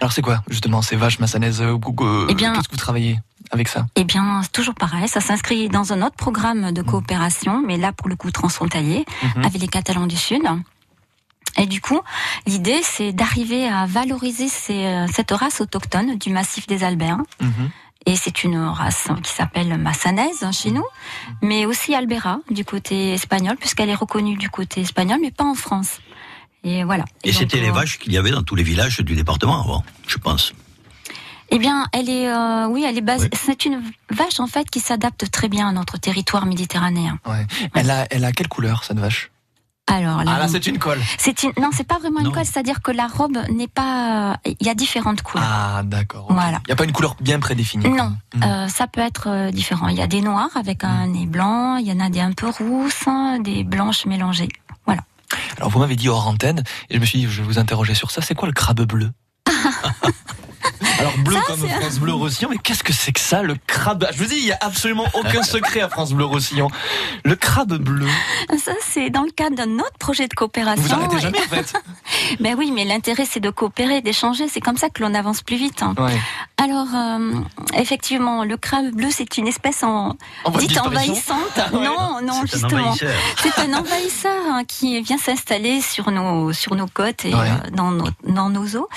Alors c'est quoi, justement, ces vaches massanaises Eh bien- Qu'est-ce que vous travaillez? Avec ça? Eh bien, c'est toujours pareil, ça s'inscrit dans un autre programme de coopération, mais là, pour le coup, transfrontalier, Mhm. avec les Catalans du Sud. Et du coup, l'idée, c'est d'arriver à valoriser ces, euh, cette race autochtone du massif des Alberts. Mhm. Et c'est une race qui s'appelle massanaise hein, chez nous, mais aussi albera du côté espagnol, puisqu'elle est reconnue du côté espagnol, mais pas en France. Et voilà. Et c'était les euh, vaches qu'il y avait dans tous les villages du département avant, je pense. Eh bien, elle est, euh, oui, elle est basée. C'est une vache en fait qui s'adapte très bien à notre territoire méditerranéen. Ouais. Elle a, elle a quelle couleur cette vache? Alors Ah là, c'est une colle. C'est une, non, c'est pas vraiment une colle, c'est-à-dire que la robe n'est pas. Il y a différentes couleurs. Ah d'accord. Voilà. Il n'y a pas une couleur bien prédéfinie. Non, euh, ça peut être euh, différent. Il y a des noirs avec un nez blanc, il y en a des un peu rousses, hein, des blanches mélangées. Voilà. Alors vous m'avez dit hors antenne, et je me suis dit, je vais vous interroger sur ça. C'est quoi le crabe bleu? Alors bleu comme France Bleu Roussillon, mais qu'est-ce que c'est que ça, le crabe? Je vous dis, il y a absolument aucun secret à France Bleu Roussillon. Le crabe bleu. Ça, c'est dans le cadre d'un autre projet de coopération. Vous jamais en fait. Ben oui, mais l'intérêt, c'est de coopérer, d'échanger. C'est comme ça que l'on avance plus vite. hein. Ouais. Alors, euh, effectivement, le crabe bleu, c'est une espèce en, dite envahissante. Ouais. Non, non, justement. envahisseur. C'est un envahisseur hein, qui vient s'installer sur nos sur nos côtes et Ouais. euh, dans nos dans nos eaux.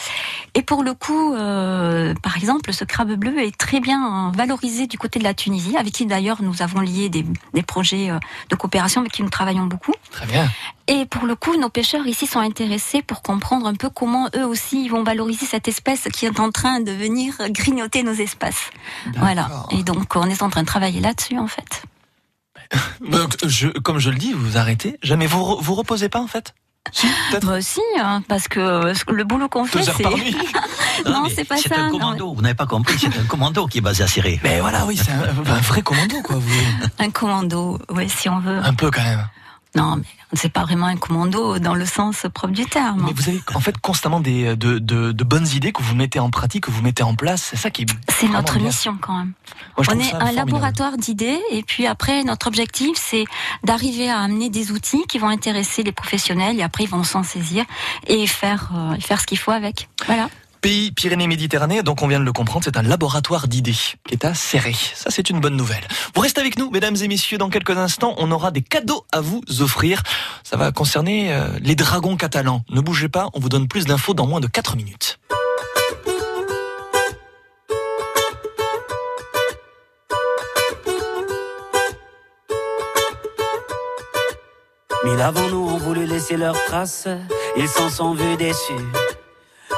Et pour le coup, euh, par exemple, ce crabe bleu est très bien euh, valorisé du côté de la Tunisie, avec qui d'ailleurs nous avons lié des, des projets euh, de coopération avec qui nous travaillons beaucoup. Très bien. Et pour le coup, nos pêcheurs ici sont intéressés pour comprendre un peu comment eux aussi ils vont valoriser cette espèce qui est en train de venir grignoter nos espaces. Voilà. Et donc on est en train de travailler là-dessus en fait. Donc, je, comme je le dis, vous arrêtez jamais. Vous vous reposez pas en fait? Bah, si, hein, parce que le boulot qu'on fait, c'est. non, c'est pas C'est ça. un non. commando, vous n'avez pas compris, c'est un commando qui est basé à Serré. Mais voilà, oui, c'est un, un vrai commando quoi. Vous. Un commando, ouais, si on veut. Un peu quand même. Non, mais c'est pas vraiment un commando dans le sens propre du terme. Mais vous avez en fait constamment des de, de, de bonnes idées que vous mettez en pratique, que vous mettez en place. C'est ça qui est. C'est notre bien. mission quand même. Moi, on est un formidable. laboratoire d'idées et puis après notre objectif c'est d'arriver à amener des outils qui vont intéresser les professionnels et après ils vont s'en saisir et faire euh, faire ce qu'il faut avec. Voilà. Pays Pyrénées-Méditerranée, donc on vient de le comprendre, c'est un laboratoire d'idées qui est. Ça, c'est une bonne nouvelle. Vous restez avec nous, mesdames et messieurs. Dans quelques instants, on aura des cadeaux à vous offrir. Ça va concerner euh, les dragons catalans. Ne bougez pas, on vous donne plus d'infos dans moins de 4 minutes. Mille avant nous ont voulu laisser leurs traces, ils s'en sont vus déçus.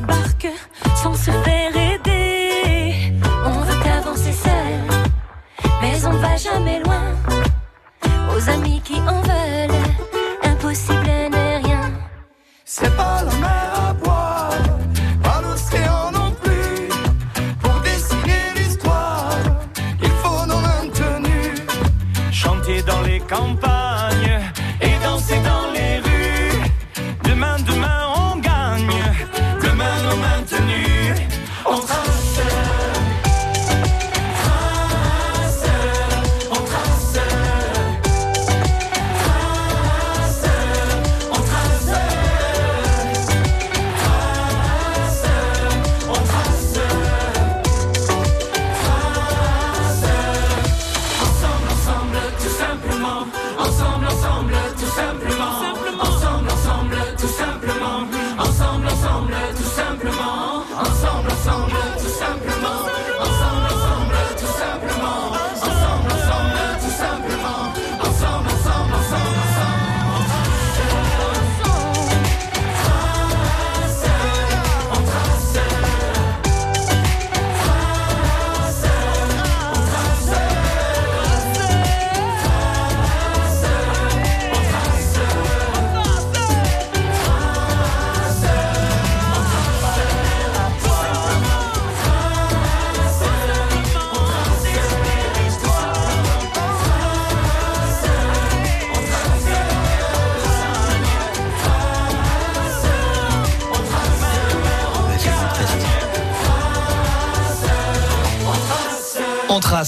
barque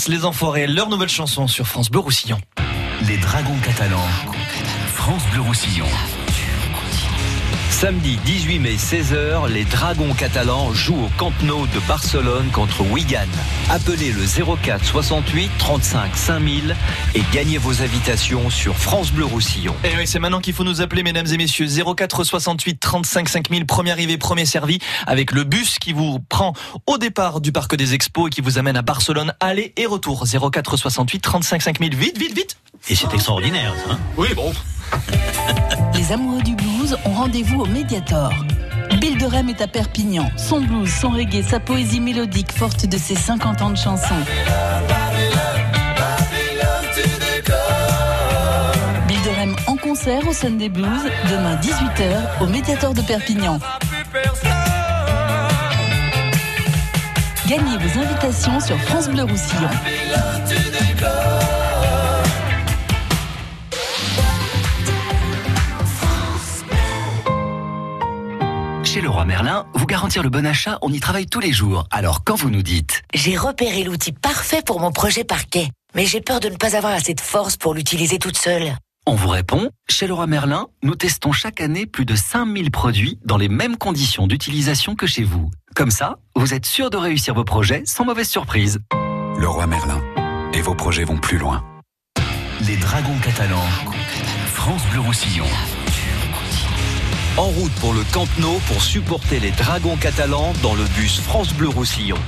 les enfoirés, leur nouvelle chanson sur France Bleu Roussillon. Les Dragons catalans. France Bleu Roussillon. Samedi 18 mai 16h, les Dragons catalans jouent au Camp Nou de Barcelone contre Wigan. Appelez le 04 68 35 5000 et gagnez vos invitations sur France Bleu Roussillon. Et oui, c'est maintenant qu'il faut nous appeler, mesdames et messieurs. 04 68 35 5000, premier arrivé, premier servi, avec le bus qui vous prend au départ du Parc des Expos et qui vous amène à Barcelone, aller et retour. 04 68 35 5000, vite, vite, vite. Et c'est extraordinaire, ça. hein? Oui, bon. Les amoureux du ont rendez-vous au Mediator. Bill de Rem est à Perpignan. Son blues, son reggae, sa poésie mélodique forte de ses 50 ans de chansons. Bill de Rem en concert au Sunday Blues, demain 18h au Mediator de Perpignan. Gagnez vos invitations sur France Bleu Roussillon. Chez Leroy Merlin, vous garantir le bon achat, on y travaille tous les jours. Alors quand vous nous dites? J'ai repéré l'outil parfait pour mon projet parquet, mais j'ai peur de ne pas avoir assez de force pour l'utiliser toute seule. On vous répond, chez Leroy Merlin, nous testons chaque année plus de 5000 produits dans les mêmes conditions d'utilisation que chez vous. Comme ça, vous êtes sûr de réussir vos projets sans mauvaise surprise. Leroy Merlin. Et vos projets vont plus loin. Les Dragons catalans. France Bleu Roussillon. En route pour le Camp Nou pour supporter les Dragons catalans dans le bus France Bleu Roussillon.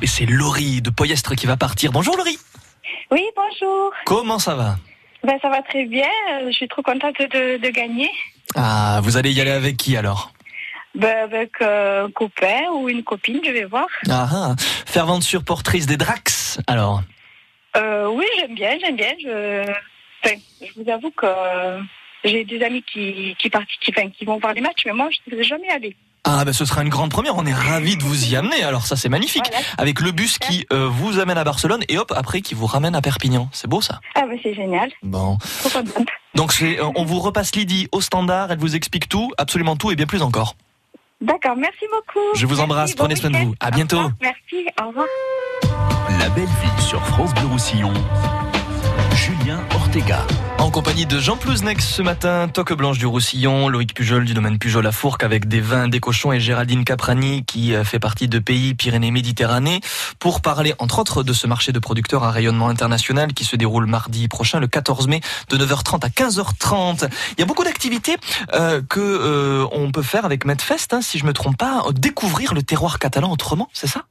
Et c'est Laurie de Poyestre qui va partir. Bonjour Laurie. Oui, bonjour. Comment ça va? Ben, ça va très bien. Euh, Je suis trop contente de, de gagner. Ah, vous allez y aller avec qui alors? Ben, avec euh, un copain ou une copine, je vais voir. Ah, ah. fervente supportrice des Drax, alors? Euh, oui, j'aime bien, j'aime bien. Je... Enfin, je vous avoue que j'ai des amis qui, qui, participent, qui, enfin, qui vont voir les matchs, mais moi, je ne suis jamais allée. Ah ben ce sera une grande première, on est ravis de vous y amener, alors ça c'est magnifique. Voilà. Avec le bus qui euh, vous amène à Barcelone et hop, après qui vous ramène à Perpignan. C'est beau ça Ah, ben, c'est génial. Bon. Donc euh, on vous repasse Lydie au standard, elle vous explique tout, absolument tout et bien plus encore. D'accord, merci beaucoup. Je vous Merci, embrasse, bon prenez soin de vous. À bientôt. Au Merci, au revoir. La belle vie sur France Bleu Roussillon. Julien En compagnie de Jean Plouznex ce matin, Toque Blanche du Roussillon, Loïc Pujol du domaine Pujol à Fourques avec des vins, des cochons et Géraldine Caprani qui euh, fait partie de pays Pyrénées-Méditerranée pour parler entre autres de ce marché de producteurs à rayonnement international qui se déroule mardi prochain le 14 mai de 9h30 à 15h30. Il y a beaucoup d'activités euh, que euh, on peut faire avec Medfest, hein, si je me trompe pas, découvrir le terroir catalan autrement, c'est ça?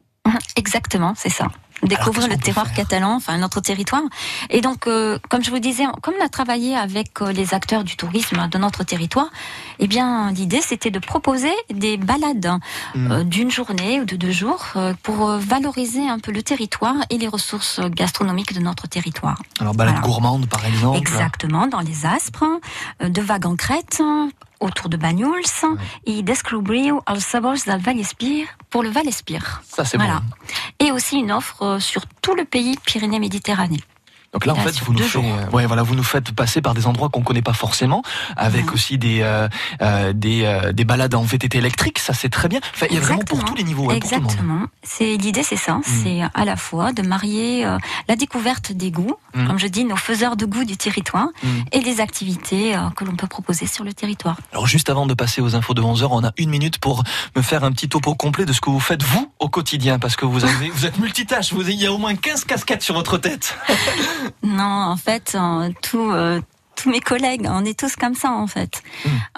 Exactement, c'est ça. Découvrir le terroir catalan, enfin notre territoire. Et donc, euh, comme je vous disais, comme on a travaillé avec euh, les acteurs du tourisme de notre territoire, eh bien, l'idée c'était de proposer des balades euh, d'une journée ou de deux jours euh, pour valoriser un peu le territoire et les ressources gastronomiques de notre territoire. Alors balade Voilà. gourmande par exemple. Exactement, dans les Aspres, de Vagues en Crète, autour de Banyuls, et d'Esclobriu als sabors del Vallespir pour le Vallespir. Ça c'est Voilà. bon. Et aussi une offre euh, sur tout le pays Pyrénées-Méditerranée. Donc là, en fait, vous nous, faites, euh, ouais, voilà, vous nous faites passer par des endroits qu'on connaît pas forcément, avec aussi des euh, euh, des, euh, des balades en VTT électrique. Ça, c'est très bien. Enfin, il y a vraiment pour tous les niveaux, hein. Exactement. C'est l'idée, c'est ça. C'est à la fois de marier euh, la découverte des goûts, Mm. comme je dis, nos faiseurs de goût du territoire, Mm. et les activités que l'on peut proposer sur le territoire. Alors, juste avant de passer aux infos de 11 h on a une minute pour me faire un petit topo complet de ce que vous faites vous au quotidien, parce que vous avez, vous êtes multitâche. Vous, il y a au moins 15 casquettes sur votre tête. Non, en fait, euh, tout. euh, tous mes collègues, on est tous comme ça en fait.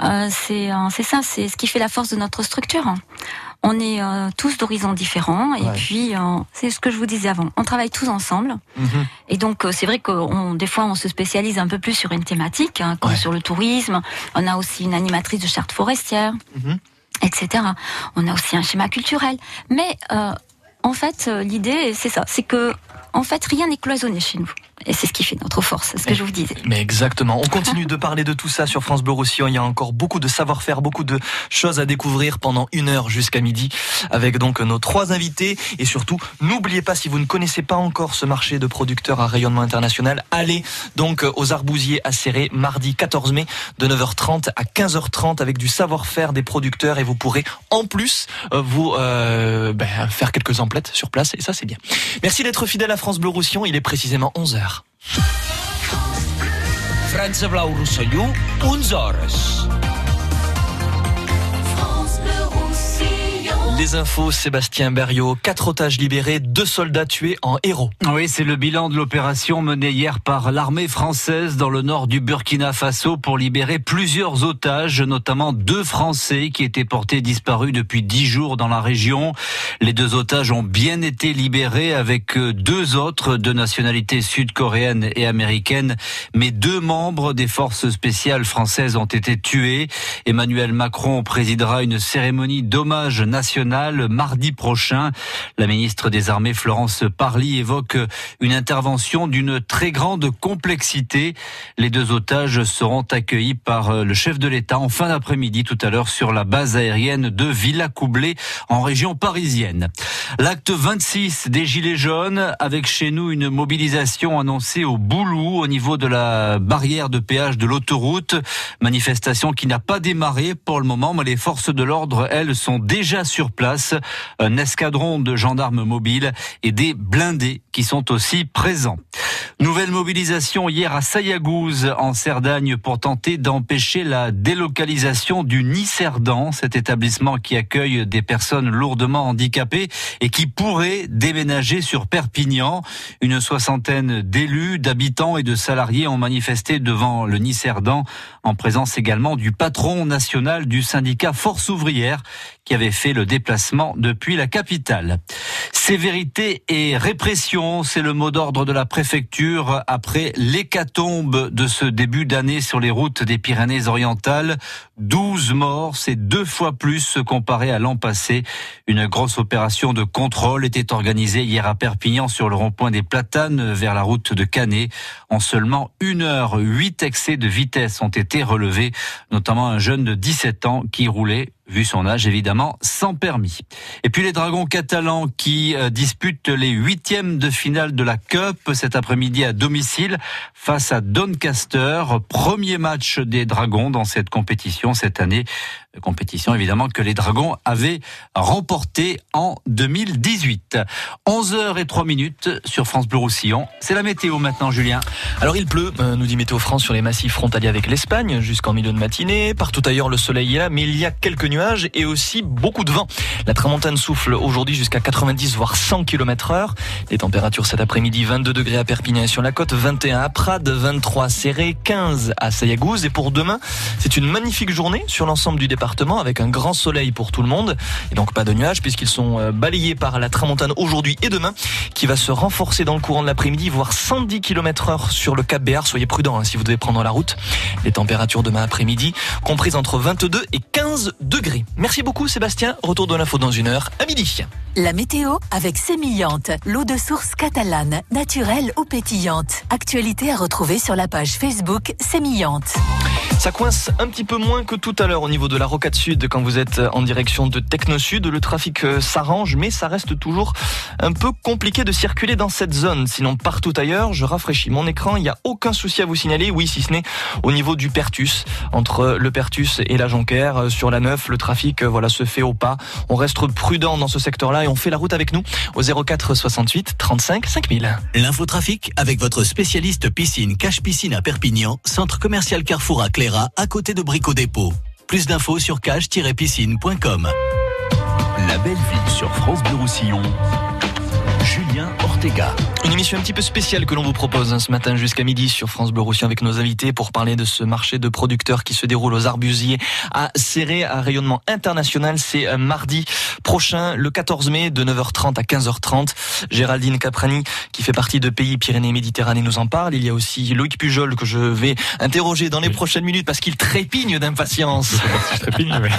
Euh, c'est euh, c'est ça, c'est ce qui fait la force de notre structure. On est euh, tous d'horizons différents et Ouais. puis euh, c'est ce que je vous disais avant. On travaille tous ensemble Mhm. et donc c'est vrai que on- des fois on se spécialise un peu plus sur une thématique, hein, comme sur le tourisme. On a aussi une animatrice de charte forestière, Mhm. etc. On a aussi un schéma culturel. Mais en fait, l'idée c'est ça, c'est que en fait rien n'est cloisonné chez nous. Et c'est ce qui fait notre force, ce que je vous disais. Mais exactement. On continue de parler de tout ça sur France Bleu Roussillon. Il y a encore beaucoup de savoir-faire, beaucoup de choses à découvrir pendant une heure jusqu'à midi avec donc nos trois invités. Et surtout, n'oubliez pas, si vous ne connaissez pas encore ce marché de producteurs à rayonnement international, allez donc aux Arbousiers à Serré mardi 14 mai de 9h30 à 15h30 avec du savoir-faire des producteurs et vous pourrez en plus euh, vous euh, ben, faire quelques emplettes sur place et ça c'est bien. Merci d'être fidèle à France Bleu Roussillon. Il est précisément 11h. France Blau Rosselló, 11 hores. Les infos, Sébastien Berriot, quatre otages libérés, deux soldats tués en héros. Oui, c'est le bilan de l'opération menée hier par l'armée française dans le nord du Burkina Faso pour libérer plusieurs otages, notamment deux Français qui étaient portés disparus depuis dix jours dans la région. Les deux otages ont bien été libérés avec deux autres de nationalité sud-coréenne et américaine, mais deux membres des forces spéciales françaises ont été tués. Emmanuel Macron présidera une cérémonie d'hommage national mardi prochain. La ministre des Armées Florence Parly évoque une intervention d'une très grande complexité. Les deux otages seront accueillis par le chef de l'État en fin d'après-midi tout à l'heure sur la base aérienne de Villacoublay en région parisienne. L'acte 26 des Gilets jaunes avec chez nous une mobilisation annoncée au Boulou au niveau de la barrière de péage de l'autoroute. Manifestation qui n'a pas démarré pour le moment mais les forces de l'ordre elles sont déjà sur place un escadron de gendarmes mobiles et des blindés qui sont aussi présents. Nouvelle mobilisation hier à Sayagouz en Cerdagne pour tenter d'empêcher la délocalisation du Nicerdan, cet établissement qui accueille des personnes lourdement handicapées et qui pourrait déménager sur Perpignan. Une soixantaine d'élus, d'habitants et de salariés ont manifesté devant le Nicerdan en présence également du patron national du syndicat Force ouvrière qui avait fait le déplacement depuis la capitale. Sévérité et répression, c'est le mot d'ordre de la préfecture après l'hécatombe de ce début d'année sur les routes des Pyrénées-Orientales. 12 morts, c'est deux fois plus comparé à l'an passé. Une grosse opération de contrôle était organisée hier à Perpignan sur le rond-point des Platanes vers la route de Canet. En seulement une heure, huit excès de vitesse ont été relevés, notamment un jeune de 17 ans qui roulait vu son âge évidemment, sans permis. Et puis les Dragons catalans qui euh, disputent les huitièmes de finale de la Cup cet après-midi à domicile face à Doncaster. Premier match des Dragons dans cette compétition cette année. Compétition évidemment que les Dragons avaient remporté en 2018. 11h et 3 minutes sur France Bleu Roussillon. C'est la météo maintenant, Julien. Alors il pleut, euh, nous dit Météo France, sur les massifs frontaliers avec l'Espagne jusqu'en milieu de matinée. Partout ailleurs, le soleil est là, mais il y a quelques nuages et aussi beaucoup de vent. La tramontane souffle aujourd'hui jusqu'à 90 voire 100 km heure. Les températures cet après-midi 22 degrés à Perpignan et sur la côte, 21 à Prades, 23 à Serré, 15 à Sayagouz. Et pour demain, c'est une magnifique journée sur l'ensemble du département avec un grand soleil pour tout le monde et donc pas de nuages puisqu'ils sont euh, balayés par la tramontane aujourd'hui et demain qui va se renforcer dans le courant de l'après-midi voire 110 km heure sur le Cap Béar. Soyez prudents hein, si vous devez prendre la route. Les températures demain après-midi comprises entre 22 et 15 degrés. Merci beaucoup Sébastien. Retour de l'info dans une heure à midi. La météo avec Sémillante, l'eau de source catalane, naturelle ou pétillante. Actualité à retrouver sur la page Facebook Sémillante. Ça coince un petit peu moins que tout à l'heure au niveau de la Rocade Sud quand vous êtes en direction de Techno Sud. Le trafic euh, s'arrange, mais ça reste toujours un peu compliqué de circuler dans cette zone. Sinon, partout ailleurs, je rafraîchis mon écran. Il n'y a aucun souci à vous signaler. Oui, si ce n'est au niveau du Pertus. Entre le Pertus et la Jonquère, euh, sur la 9, le trafic euh, voilà, se fait au pas. On reste prudent dans ce secteur-là et on fait la route avec nous au 04 68 35 5000. L'infotrafic avec votre spécialiste piscine Cache Piscine à Perpignan, centre commercial Carrefour à Cléra, à côté de Brico Dépôt. Plus d'infos sur cache-piscine.com. La belle ville sur France Bleu Roussillon. Julien Ortega. Une émission un petit peu spéciale que l'on vous propose hein, ce matin jusqu'à midi sur France Bleu Roussillon avec nos invités pour parler de ce marché de producteurs qui se déroule aux Arbusiers à Serré à rayonnement international. C'est euh, mardi prochain, le 14 mai, de 9h30 à 15h30. Géraldine Caprani, qui fait partie de Pays Pyrénées-Méditerranée, nous en parle. Il y a aussi Loïc Pujol que je vais interroger dans les prochaines minutes parce qu'il trépigne d'impatience. trépigne, oui.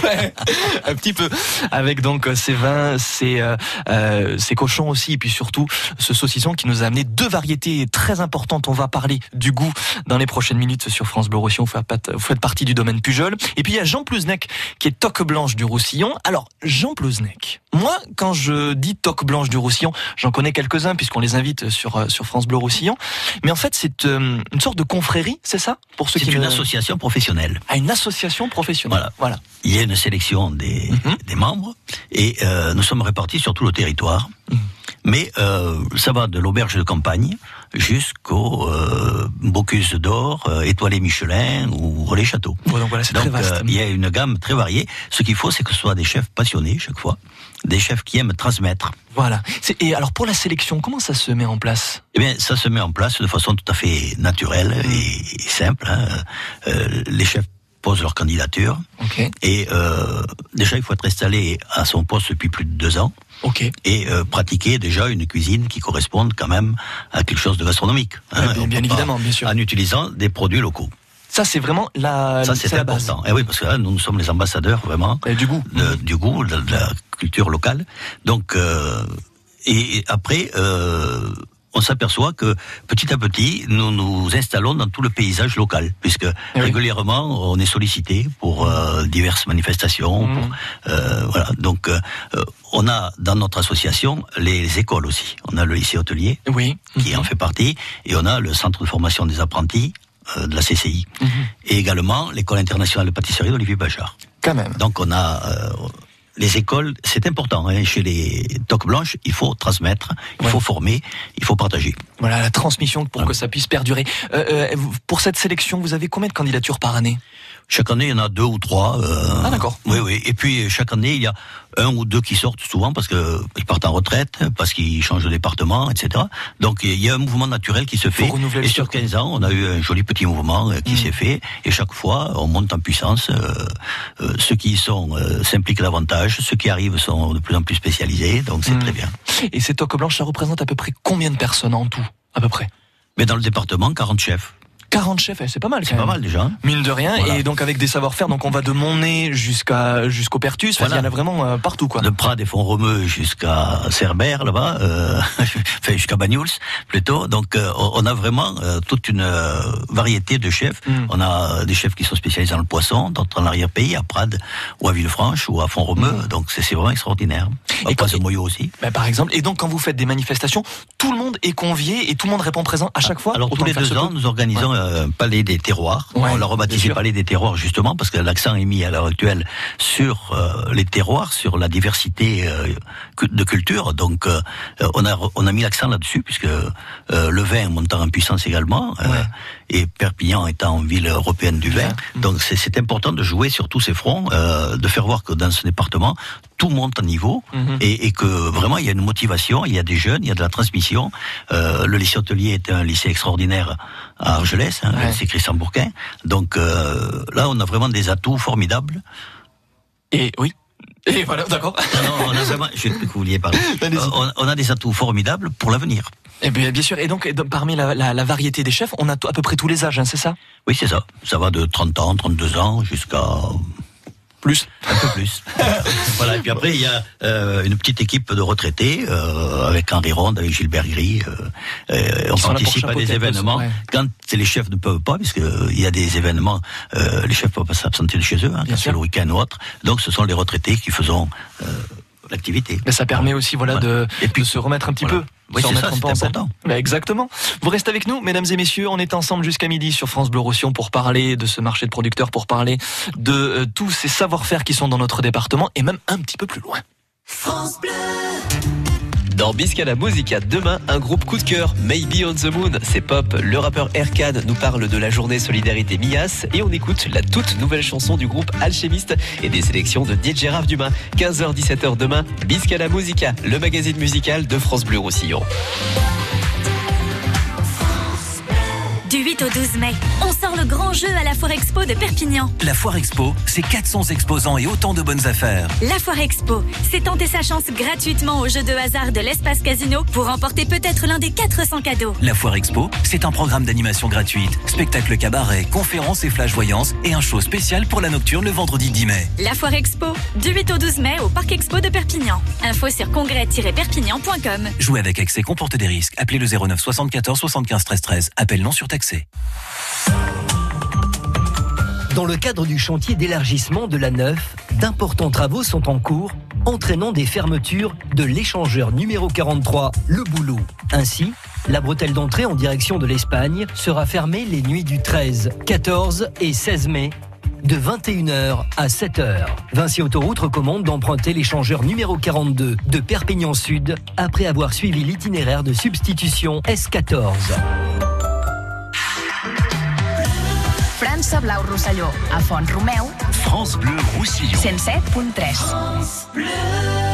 un petit peu avec donc ses vins, ses, euh, euh, ses cochons aussi, et puis surtout ce saucisson qui nous a amené deux variétés très importantes. On va parler du goût dans les prochaines minutes sur France Bleu Roussillon. Vous faites, partie du domaine Pujol. Et puis il y a Jean Plouznec qui est toque blanche du Roussillon. Alors Jean Plouznec, moi quand je dis toque blanche du Roussillon, j'en connais quelques-uns puisqu'on les invite sur euh, sur France Bleu Roussillon. Mais en fait c'est euh, une sorte de confrérie, c'est ça Pour ceux C'est qui une ne- association professionnelle. Ah, une association professionnelle. Voilà. voilà. Il y a une sélection des, Mhm. des membres et euh, nous sommes répartis sur tout le territoire. Mhm. Mais euh, ça va de l'auberge de campagne jusqu'au euh, Bocuse d'Or, euh, Étoilé Michelin ou Relais Château. Bon, donc voilà, c'est très Donc vaste. euh, il y a une gamme très variée. Ce qu'il faut, c'est que ce soit des chefs passionnés chaque fois, des chefs qui aiment transmettre. Voilà. Et alors pour la sélection, comment ça se met en place? Eh bien, ça se met en place de façon tout à fait naturelle Mhm. et, et simple. hein. Euh, les chefs posent leur candidature. Ok. Et euh, déjà, il faut être installé à son poste depuis plus de deux ans. Ok. Et euh, pratiquer déjà une cuisine qui corresponde quand même à quelque chose de gastronomique. hein. Bien- évidemment, bien sûr. En utilisant des produits locaux. Ça c'est vraiment la. Ça, c'est important. Et oui, parce que là, nous, nous sommes les ambassadeurs vraiment Et du goût. de- du goût, de, de la culture locale. Donc, euh, et, et après, euh, on s'aperçoit que petit à petit, nous nous installons dans tout le paysage local, puisque oui. régulièrement, on est sollicité pour euh, diverses manifestations. Mhm. pour, euh, voilà. Donc, euh, on a dans notre association les écoles aussi. On a le lycée hôtelier Oui. qui en fait partie, et on a le centre de formation des apprentis de la CCI, Mhm. et également l'école internationale de pâtisserie d'Olivier Bachard. Quand même. Donc on a les écoles, c'est important. hein, chez les toques blanches, il faut transmettre, il Ouais. faut former, il faut partager. Voilà la transmission pour que ça puisse perdurer. Euh, euh, pour cette sélection, vous avez combien de candidatures par année? Chaque année, il y en a deux ou trois. euh, Ah d'accord. Oui, oui. Et puis chaque année, il y a un ou deux qui sortent souvent parce que ils partent en retraite, parce qu'ils changent de département, etc. Donc il y a un mouvement naturel qui se fait. Et sur 15 ans, on a eu un joli petit mouvement euh, qui Mm. s'est fait. Et chaque fois, on monte en puissance. euh, euh, ceux qui y sont euh, s'impliquent davantage, ceux qui arrivent sont de plus en plus spécialisés. Donc c'est Mm. très bien. Et ces toques blanches, ça représente à peu près combien de personnes en tout À peu près? Mais dans le département, 40 chefs. 40 chefs, eh, c'est pas mal. C'est pas mal déjà. hein. Mine de rien, Voilà. et donc avec des savoir-faire, donc on va de Montnay jusqu'à jusqu'au Pertus. Voilà. Il y en a vraiment euh, partout, quoi. De Prades et Font-Romeu jusqu'à Cerbère, là-bas, euh, enfin jusqu'à Banyuls, plutôt. Donc euh, on a vraiment euh, toute une variété de chefs. Mm. On a des chefs qui sont spécialisés dans le poisson, d'autres en arrière-pays, à Prades, ou à Villefranche, ou à Font-Romeu. Donc c'est vraiment extraordinaire. Et quand- de Moyo aussi. Bah, par exemple, et donc quand vous faites des manifestations, tout le monde est convié et tout le monde répond présent à chaque fois. Alors tous les deux ans, nous organisons euh, palais des terroirs. Ouais, on l'a rebaptisé palais des terroirs justement parce que l'accent est mis à l'heure actuelle sur euh, les terroirs, sur la diversité euh, de culture. Donc on a on a mis l'accent là-dessus puisque le vin montant en puissance également Ouais. Et Perpignan étant ville européenne du vin. Donc c'est- c'est important de jouer sur tous ces fronts, euh, de faire voir que dans ce département tout monte à niveau Mhm. et, et que vraiment il y a une motivation, il y a des jeunes, il y a de la transmission. Euh, le lycée hôtelier est un lycée extraordinaire à Argelès, hein, Ouais. lycée Christian Bourquin. Donc euh, là, on a vraiment des atouts formidables. Et oui. Et voilà, d'accord. Non, non, on a vraiment, je sais que vous vouliez parler. On, on a des atouts formidables pour l'avenir. Et bien, bien sûr. Et donc, et donc, parmi la, la- la variété des chefs, on a à peu près tous les âges, hein, c'est ça? Oui, c'est ça. Ça va de 30 ans, 32 ans jusqu'à Plus. un peu plus. voilà. Et puis après, il y a euh, une petite équipe de retraités euh, avec Henri Ronde, avec Gilbert Gris. Euh, on participe à des événements. ouais. Quand les chefs ne peuvent pas, puisque il y a des événements, euh, les chefs peuvent pas s'absenter de chez eux, hein, quand c'est le week-end ou autre. Donc, ce sont les retraités qui faisons euh, l'activité. Mais ça permet aussi, voilà, Voilà. de, Et puis- de se remettre un petit Voilà. peu. Oui, c'est ça, c'est important. Bah, exactement. Vous restez avec nous, mesdames et messieurs. On est ensemble jusqu'à midi sur France Bleu Roussillon pour parler de ce marché de producteurs, pour parler de euh, tous ces savoir-faire qui sont dans notre département et même un petit peu plus loin. Dans Biscala Musica, demain, un groupe coup de cœur, Maybe on the Moon. C'est pop. Le rappeur Erkan nous parle de la journée Solidarité Mias et on écoute la toute nouvelle chanson du groupe Alchimiste et des sélections de DJ Rav Dumas. 15h-17h demain, Biscala Musica, le magazine musical de France Bleu Roussillon. Du 8 au 12 mai, on sort le grand jeu à la Foire Expo de Perpignan. La Foire Expo, c'est 400 exposants et autant de bonnes affaires. La Foire Expo, c'est tenter sa chance gratuitement au jeu de hasard de l'espace casino pour remporter peut-être l'un des 400 cadeaux. La Foire Expo, c'est un programme d'animation gratuite, spectacle cabaret, conférences et flash voyance et un show spécial pour la nocturne le vendredi 10 mai. La Foire Expo, du 8 au 12 mai au Parc Expo de Perpignan. Info sur congrès-perpignan.com. Jouer avec excès comporte des risques. Appelez le 09 74 75 13 13. Appel non Dans le cadre du chantier d'élargissement de la Neuf, d'importants travaux sont en cours, entraînant des fermetures de l'échangeur numéro 43, le Boulot. Ainsi, la bretelle d'entrée en direction de l'Espagne sera fermée les nuits du 13, 14 et 16 mai de 21h à 7h. Vinci Autoroute recommande d'emprunter l'échangeur numéro 42 de Perpignan Sud après avoir suivi l'itinéraire de substitution S14. França Blau Rosselló, a Font Romeu, France Bleu Roussillon. 107.3. Nager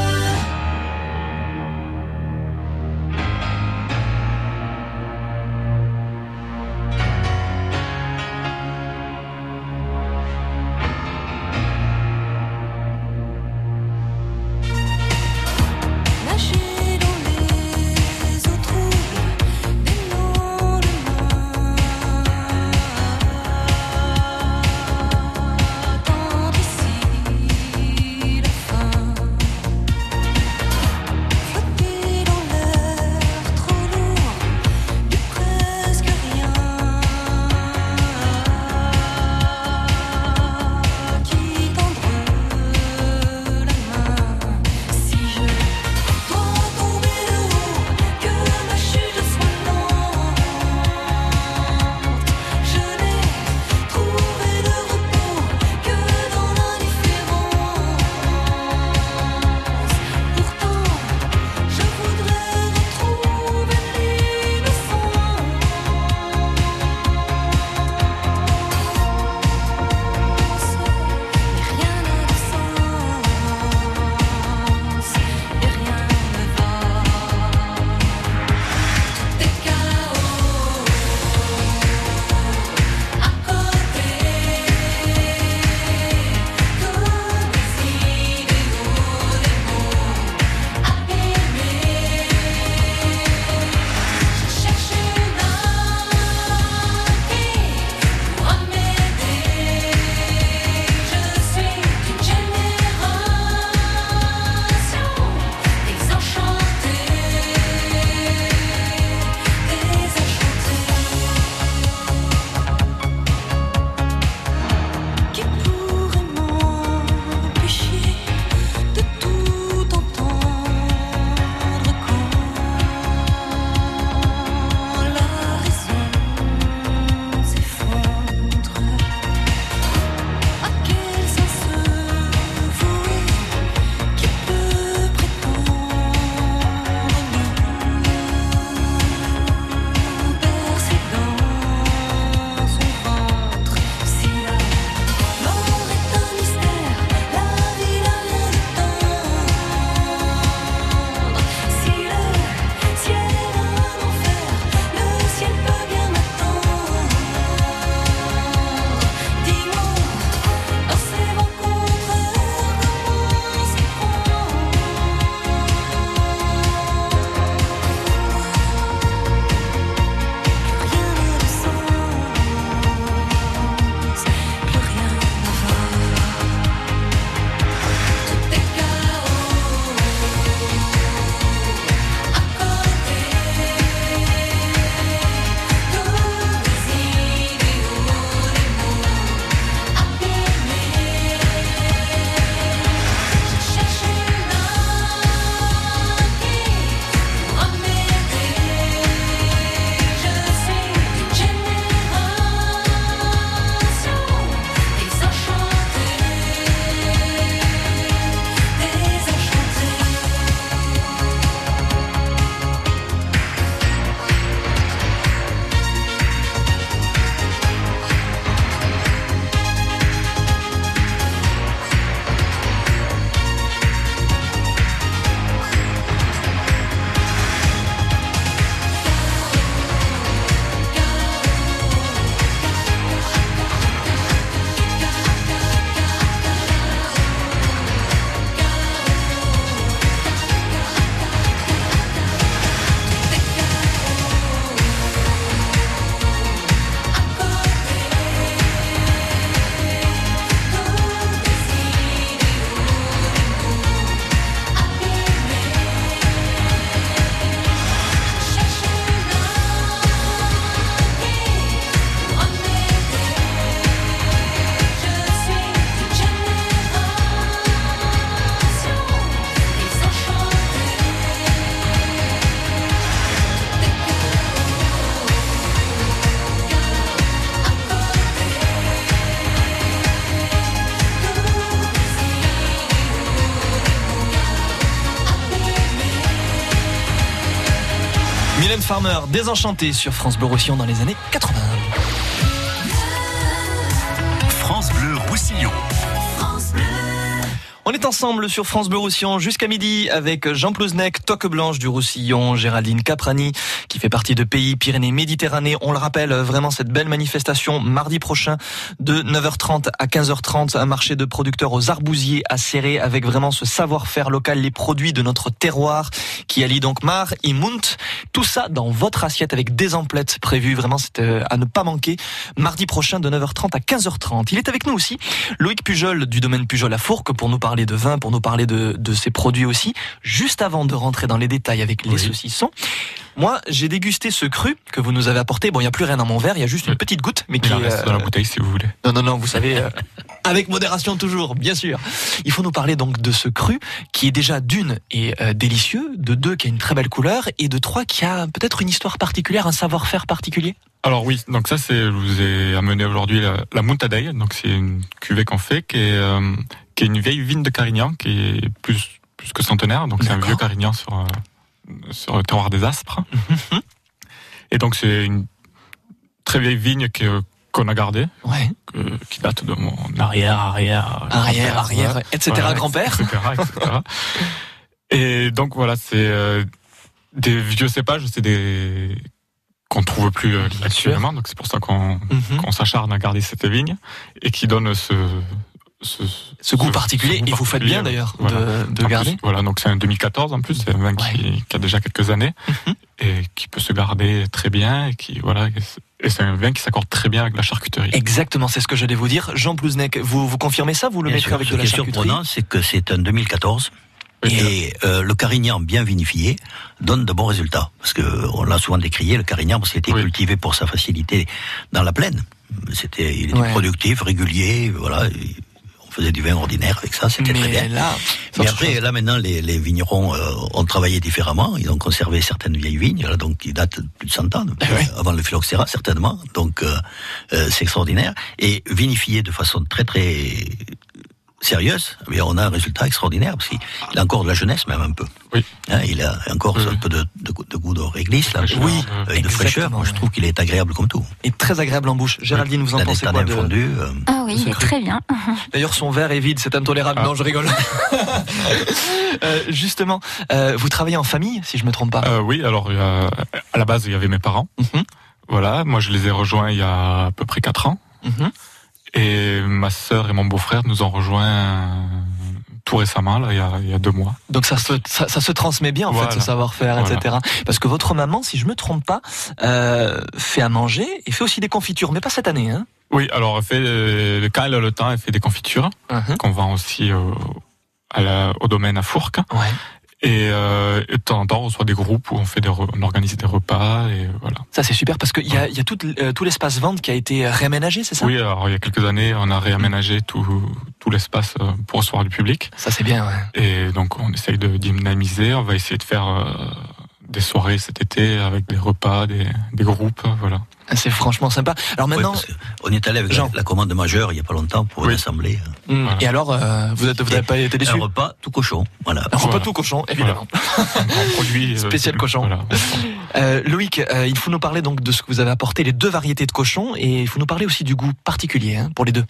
Désenchanté sur France Bleu dans les années 80. Ensemble sur France Bleu Roussillon jusqu'à midi avec Jean Plouznek, Toque Blanche du Roussillon, Géraldine Caprani qui fait partie de Pays Pyrénées Méditerranée. On le rappelle, vraiment cette belle manifestation mardi prochain de 9h30 à 15h30, un marché de producteurs aux arbousiers à Serré avec vraiment ce savoir-faire local, les produits de notre terroir qui allie donc Mar et Munt. Tout ça dans votre assiette avec des emplettes prévues. Vraiment, c'est euh, à ne pas manquer. Mardi prochain de 9h30 à 15h30. Il est avec nous aussi Loïc Pujol du domaine Pujol à Fourques pour nous parler de vin, pour nous parler de, de ces produits aussi. Juste avant de rentrer dans les détails avec les saucissons, moi j'ai dégusté ce cru que vous nous avez apporté. Bon, il n'y a plus rien dans mon verre, il y a juste une petite goutte, mais qui Il en est, reste dans la euh, bouteille si vous voulez. non, non, non, vous savez, euh, avec modération toujours, bien sûr. Il faut nous parler donc de ce cru qui est déjà d'une est euh, délicieux, de deux qui a une très belle couleur et de trois qui a peut-être une histoire particulière, un savoir-faire particulier. Alors oui, donc ça c'est, je vous ai amené aujourd'hui la, la donc c'est une cuvée qu'on fait qui est, euh, qui est une vieille vigne de Carignan qui est plus plus que centenaire, donc c'est un vieux Carignan sur euh, sur le terroir des Aspres. Et donc c'est une très vieille vigne que qu'on a gardée, que- qui date de mon arrière arrière Arrière, arrière, etc., Voilà, grand-père. etc., etc. Et donc voilà, c'est euh, des vieux cépages, c'est des qu'on trouve plus euh, actuellement, donc c'est pour ça qu'on Mhm. qu'on s'acharne à garder cette vigne et qui donne ce ce, Ce goût particulier, et vous faites bien, d'ailleurs, voilà. de- garder. plus, voilà, donc c'est un 2014 en plus, c'est un vin qui, qui a déjà quelques années Mhm. et qui peut se garder très bien et qui voilà et c'est- un vin qui s'accorde très bien avec la charcuterie. Exactement, c'est ce que j'allais vous dire. Jean Plouznek, vous, vous confirmez ça Vous le Bien mettrez sûr, avec ce de la qui est charcuterie surprenant, c'est que c'est un 2014. Et euh, le carignan bien vinifié donne de bons résultats. Parce que on l'a souvent décrié, le carignan, parce qu'il était cultivé pour sa facilité dans la plaine. C'était, il était Ouais. productif, régulier, voilà. Faisait du vin ordinaire avec ça, c'était très bien. là, Mais après, là maintenant, les, les vignerons euh, ont travaillé différemment. Ils ont conservé certaines vieilles vignes, là, donc qui datent de plus de 100 ans, Eh depuis- avant le phylloxéra certainement. Donc euh, euh, c'est extraordinaire et vinifié de façon très très sérieuse. Mais on a un résultat extraordinaire parce qu'il il a encore de la jeunesse même un peu. Oui. Hein, il a encore un peu de, de, de goût de réglisse là, Oui, et de fraîcheur. Moi, je trouve qu'il est agréable comme tout. Et très agréable en bouche. Géraldine, vous en pensez quoi de... fondue, euh, Ah oui, cru. très bien. D'ailleurs, son verre est vide, c'est intolérable. Non, je rigole. Euh, justement, euh, vous travaillez en famille, si je me trompe pas. Euh, oui, alors à la base il y avait mes parents. Mhm. Voilà, moi je les ai rejoints il y a à peu près 4 ans. Mhm. Et ma sœur et mon beau-frère nous ont rejoints euh, tout récemment, là, il y a, il y a deux mois. Donc ça se, ça, ça se transmet bien en Voilà. fait ce savoir-faire, Voilà. etc. Parce que votre maman, si je me trompe pas, euh, fait à manger et fait aussi des confitures, mais pas cette année. Hein Oui, alors elle fait, euh, quand elle a le temps, elle fait des confitures Mhm. qu'on vend aussi au, à la- au domaine à Fourques. Ouais. Et, euh, et de temps en temps, on reçoit des groupes où on fait des, re- on organise des repas et voilà. Ça c'est super parce qu'il y a, il y a tout, euh, tout l'espace vente qui a été réaménagé, c'est ça? Oui, alors il y a quelques années, on a réaménagé tout, tout l'espace euh, pour recevoir du public. Ça c'est bien, ouais. Et donc on essaye de dynamiser. On va essayer de faire euh, des soirées cet été avec des repas, des, des groupes, voilà. C'est franchement sympa. Alors maintenant, Oui, on est allé avec la, la commande majeure il y a pas longtemps pour une assemblée. Hum, et alors, euh, vous n'avez pas été déçu Un repas tout cochon, voilà. Un repas tout cochon, évidemment. produit euh, Spécial cochon. Euh, Loïc, euh, il faut nous parler donc de ce que vous avez apporté, les deux variétés de cochon, et il faut nous parler aussi du goût particulier hein, pour les deux.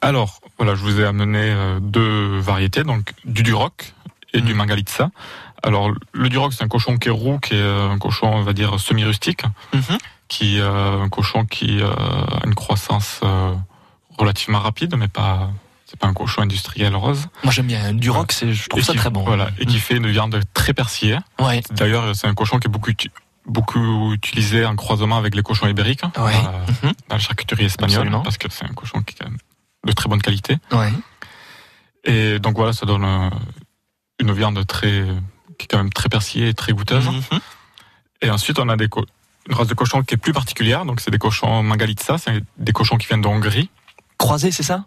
Alors, voilà, je vous ai amené euh, deux variétés, donc du Duroc et du Mangalitsa. Alors, le Duroc, c'est un cochon qui est roux, qui est euh, un cochon, on va dire, semi-rustique, qui euh, un cochon qui euh, a une croissance euh, relativement rapide, mais pas, c'est pas un cochon industriel rose. Moi j'aime bien, du rock, c'est, je trouve Et ça qui- très bon. Voilà, et qui fait une viande très persillée. Ouais. D'ailleurs, c'est un cochon qui est beaucoup, beaucoup utilisé en croisement avec les cochons ibériques Ouais. euh, dans la charcuterie espagnole, Absolument. parce que c'est un cochon qui est de très bonne qualité. Ouais. Et donc voilà, ça donne une viande très, qui est quand même très persillée et très goûteuse. Mhm. Et ensuite, on a des une race de cochon qui est plus particulière. Donc, c'est des cochons Mangalitsa, c'est des cochons qui viennent de Hongrie. Croisés, c'est ça?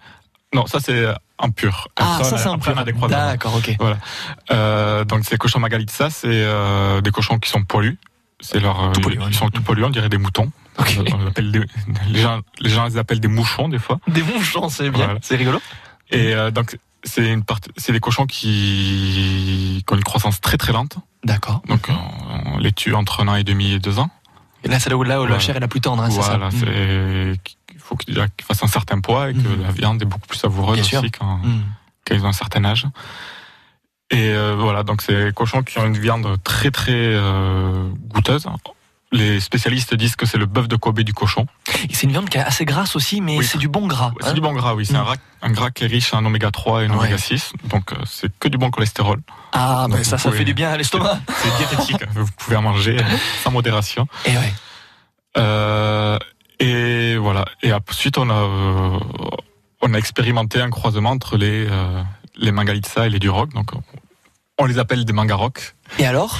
Non, ça c'est en pur. Ah, ça, on a- c'est en après, pur. on a des croisements. D'accord, ok. Voilà. Euh, donc, ces cochons Mangalitsa, c'est euh, des cochons qui sont poilus. C'est leur, euh, ils sont tout poilus, on dirait des moutons. On appelle des- les, gens, les gens les appellent des mouchons des fois. Des mouchons, c'est bien, Voilà. c'est rigolo. Et euh, donc c'est une partie, c'est des cochons qui, qui ont une croissance très très lente. D'accord. Donc on, on les tue entre un an et demi et deux ans. Et là, c'est là où, là où la chair est la plus tendre, hein, c'est ça Voilà, c'est il faut qu'il fasse un certain poids et que la viande est beaucoup plus savoureuse Bien aussi quand, Mm. quand ils ont un certain âge. Et euh, voilà, donc c'est des cochons qui ont une viande très très euh, goûteuse. Les spécialistes disent que c'est le bœuf de Kobe du cochon. C'est une viande qui est assez grasse aussi, mais c'est du bon gras. C'est hein. du bon gras, oui. C'est un, un gras qui est riche en oméga 3 et en Ouais. oméga 6. Donc euh, c'est que du bon cholestérol. Ah, Donc, mais ça, vous ça pouvez- fait du bien à l'estomac. C'est diététique. vous pouvez en manger euh, sans modération. Et ouais. Euh, et voilà. Et ensuite, on a, on a expérimenté un croisement entre les, euh, les Mangalitsa et les Duroc. Donc, on- les appelle des Mangaroc. Et alors?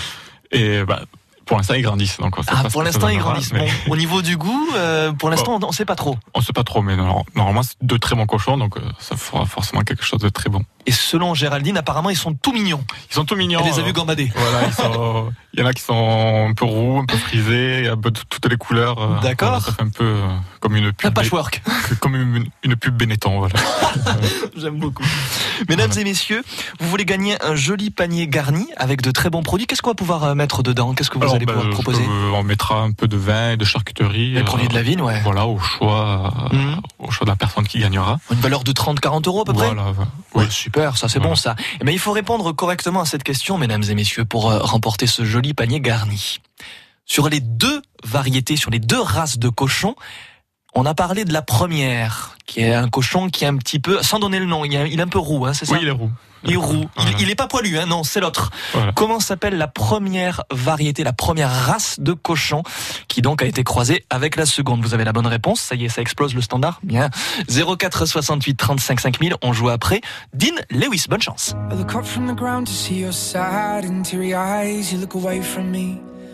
Et bah, pour l'instant, ils grandissent. Donc on sait Ah, pas pour l'instant, ils grandissent. mais- Bon, au niveau du goût, euh, pour l'instant, on ne sait pas trop. On sait pas trop, mais normalement, c'est de très bons cochons. Donc, euh, ça fera forcément quelque chose de très bon. Et selon Géraldine, apparemment, ils sont tout mignons. Ils sont tout mignons. Elle les a euh, vus gambader. Voilà, ils sont- il y en a qui sont un peu roux, un peu frisés, un peu de toutes les couleurs. euh, D'accord. ça fait un peu euh, comme une pub. Un patchwork. Comme une, une pub Benetton, voilà. J'aime beaucoup. Mesdames et messieurs, vous voulez gagner un joli panier garni avec de très bons produits. Qu'est-ce qu'on va pouvoir euh, mettre dedans? Qu'est-ce que vous Alors, allez ben, pouvoir proposer? peux- On mettra un peu de vin et de charcuterie. Les produits de la vigne, ouais. Mhm. Voilà, au choix, euh, au choix de la personne qui gagnera. Une valeur de 30-40 euros à peu près? Voilà. Ouais, super, ça c'est bon ça. Eh ben, il faut répondre correctement à cette question, mesdames et messieurs, pour euh, remporter ce joli panier garni. Sur les deux variétés, sur les deux races de cochons, on a parlé de la première, qui est un cochon qui est un petit peu, sans donner le nom, il est, il est un peu roux, hein, c'est ça? Oui, il est roux. Il est roux. Voilà. Il, il est pas poilu, hein, non, c'est l'autre. Voilà. Comment s'appelle la première variété, la première race de cochon qui donc a été croisée avec la seconde? Vous avez la bonne réponse, ça y est, ça explose le standard. Bien. 04 68 35 5000, on joue après. Dean Lewis, bonne chance. I look up from the ground to see your sad and teary eyes. You look away from me,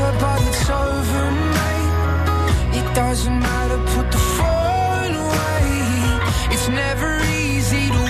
her, but it's over, mate. It doesn't matter, put the phone away. It's never easy to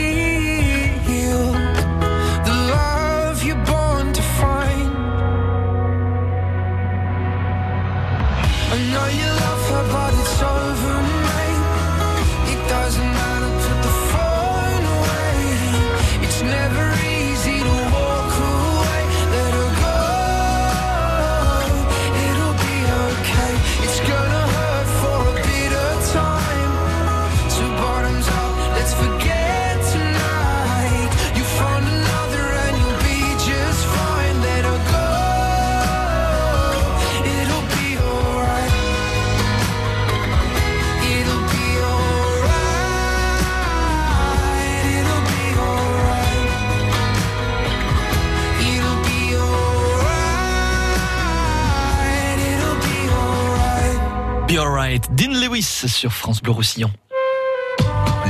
Dean Lewis sur France Bleu Roussillon.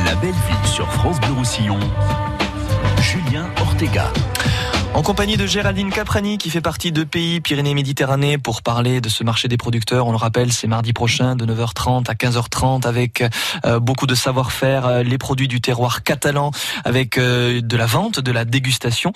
La belle ville sur France Bleu Roussillon. Julien Ortega. En compagnie de Géraldine Caprani qui fait partie de Pays Pyrénées-Méditerranée pour parler de ce marché des producteurs. On le rappelle, c'est mardi prochain de 9h30 à 15h30 avec euh, beaucoup de savoir-faire, euh, les produits du terroir catalan avec euh, de la vente, de la dégustation.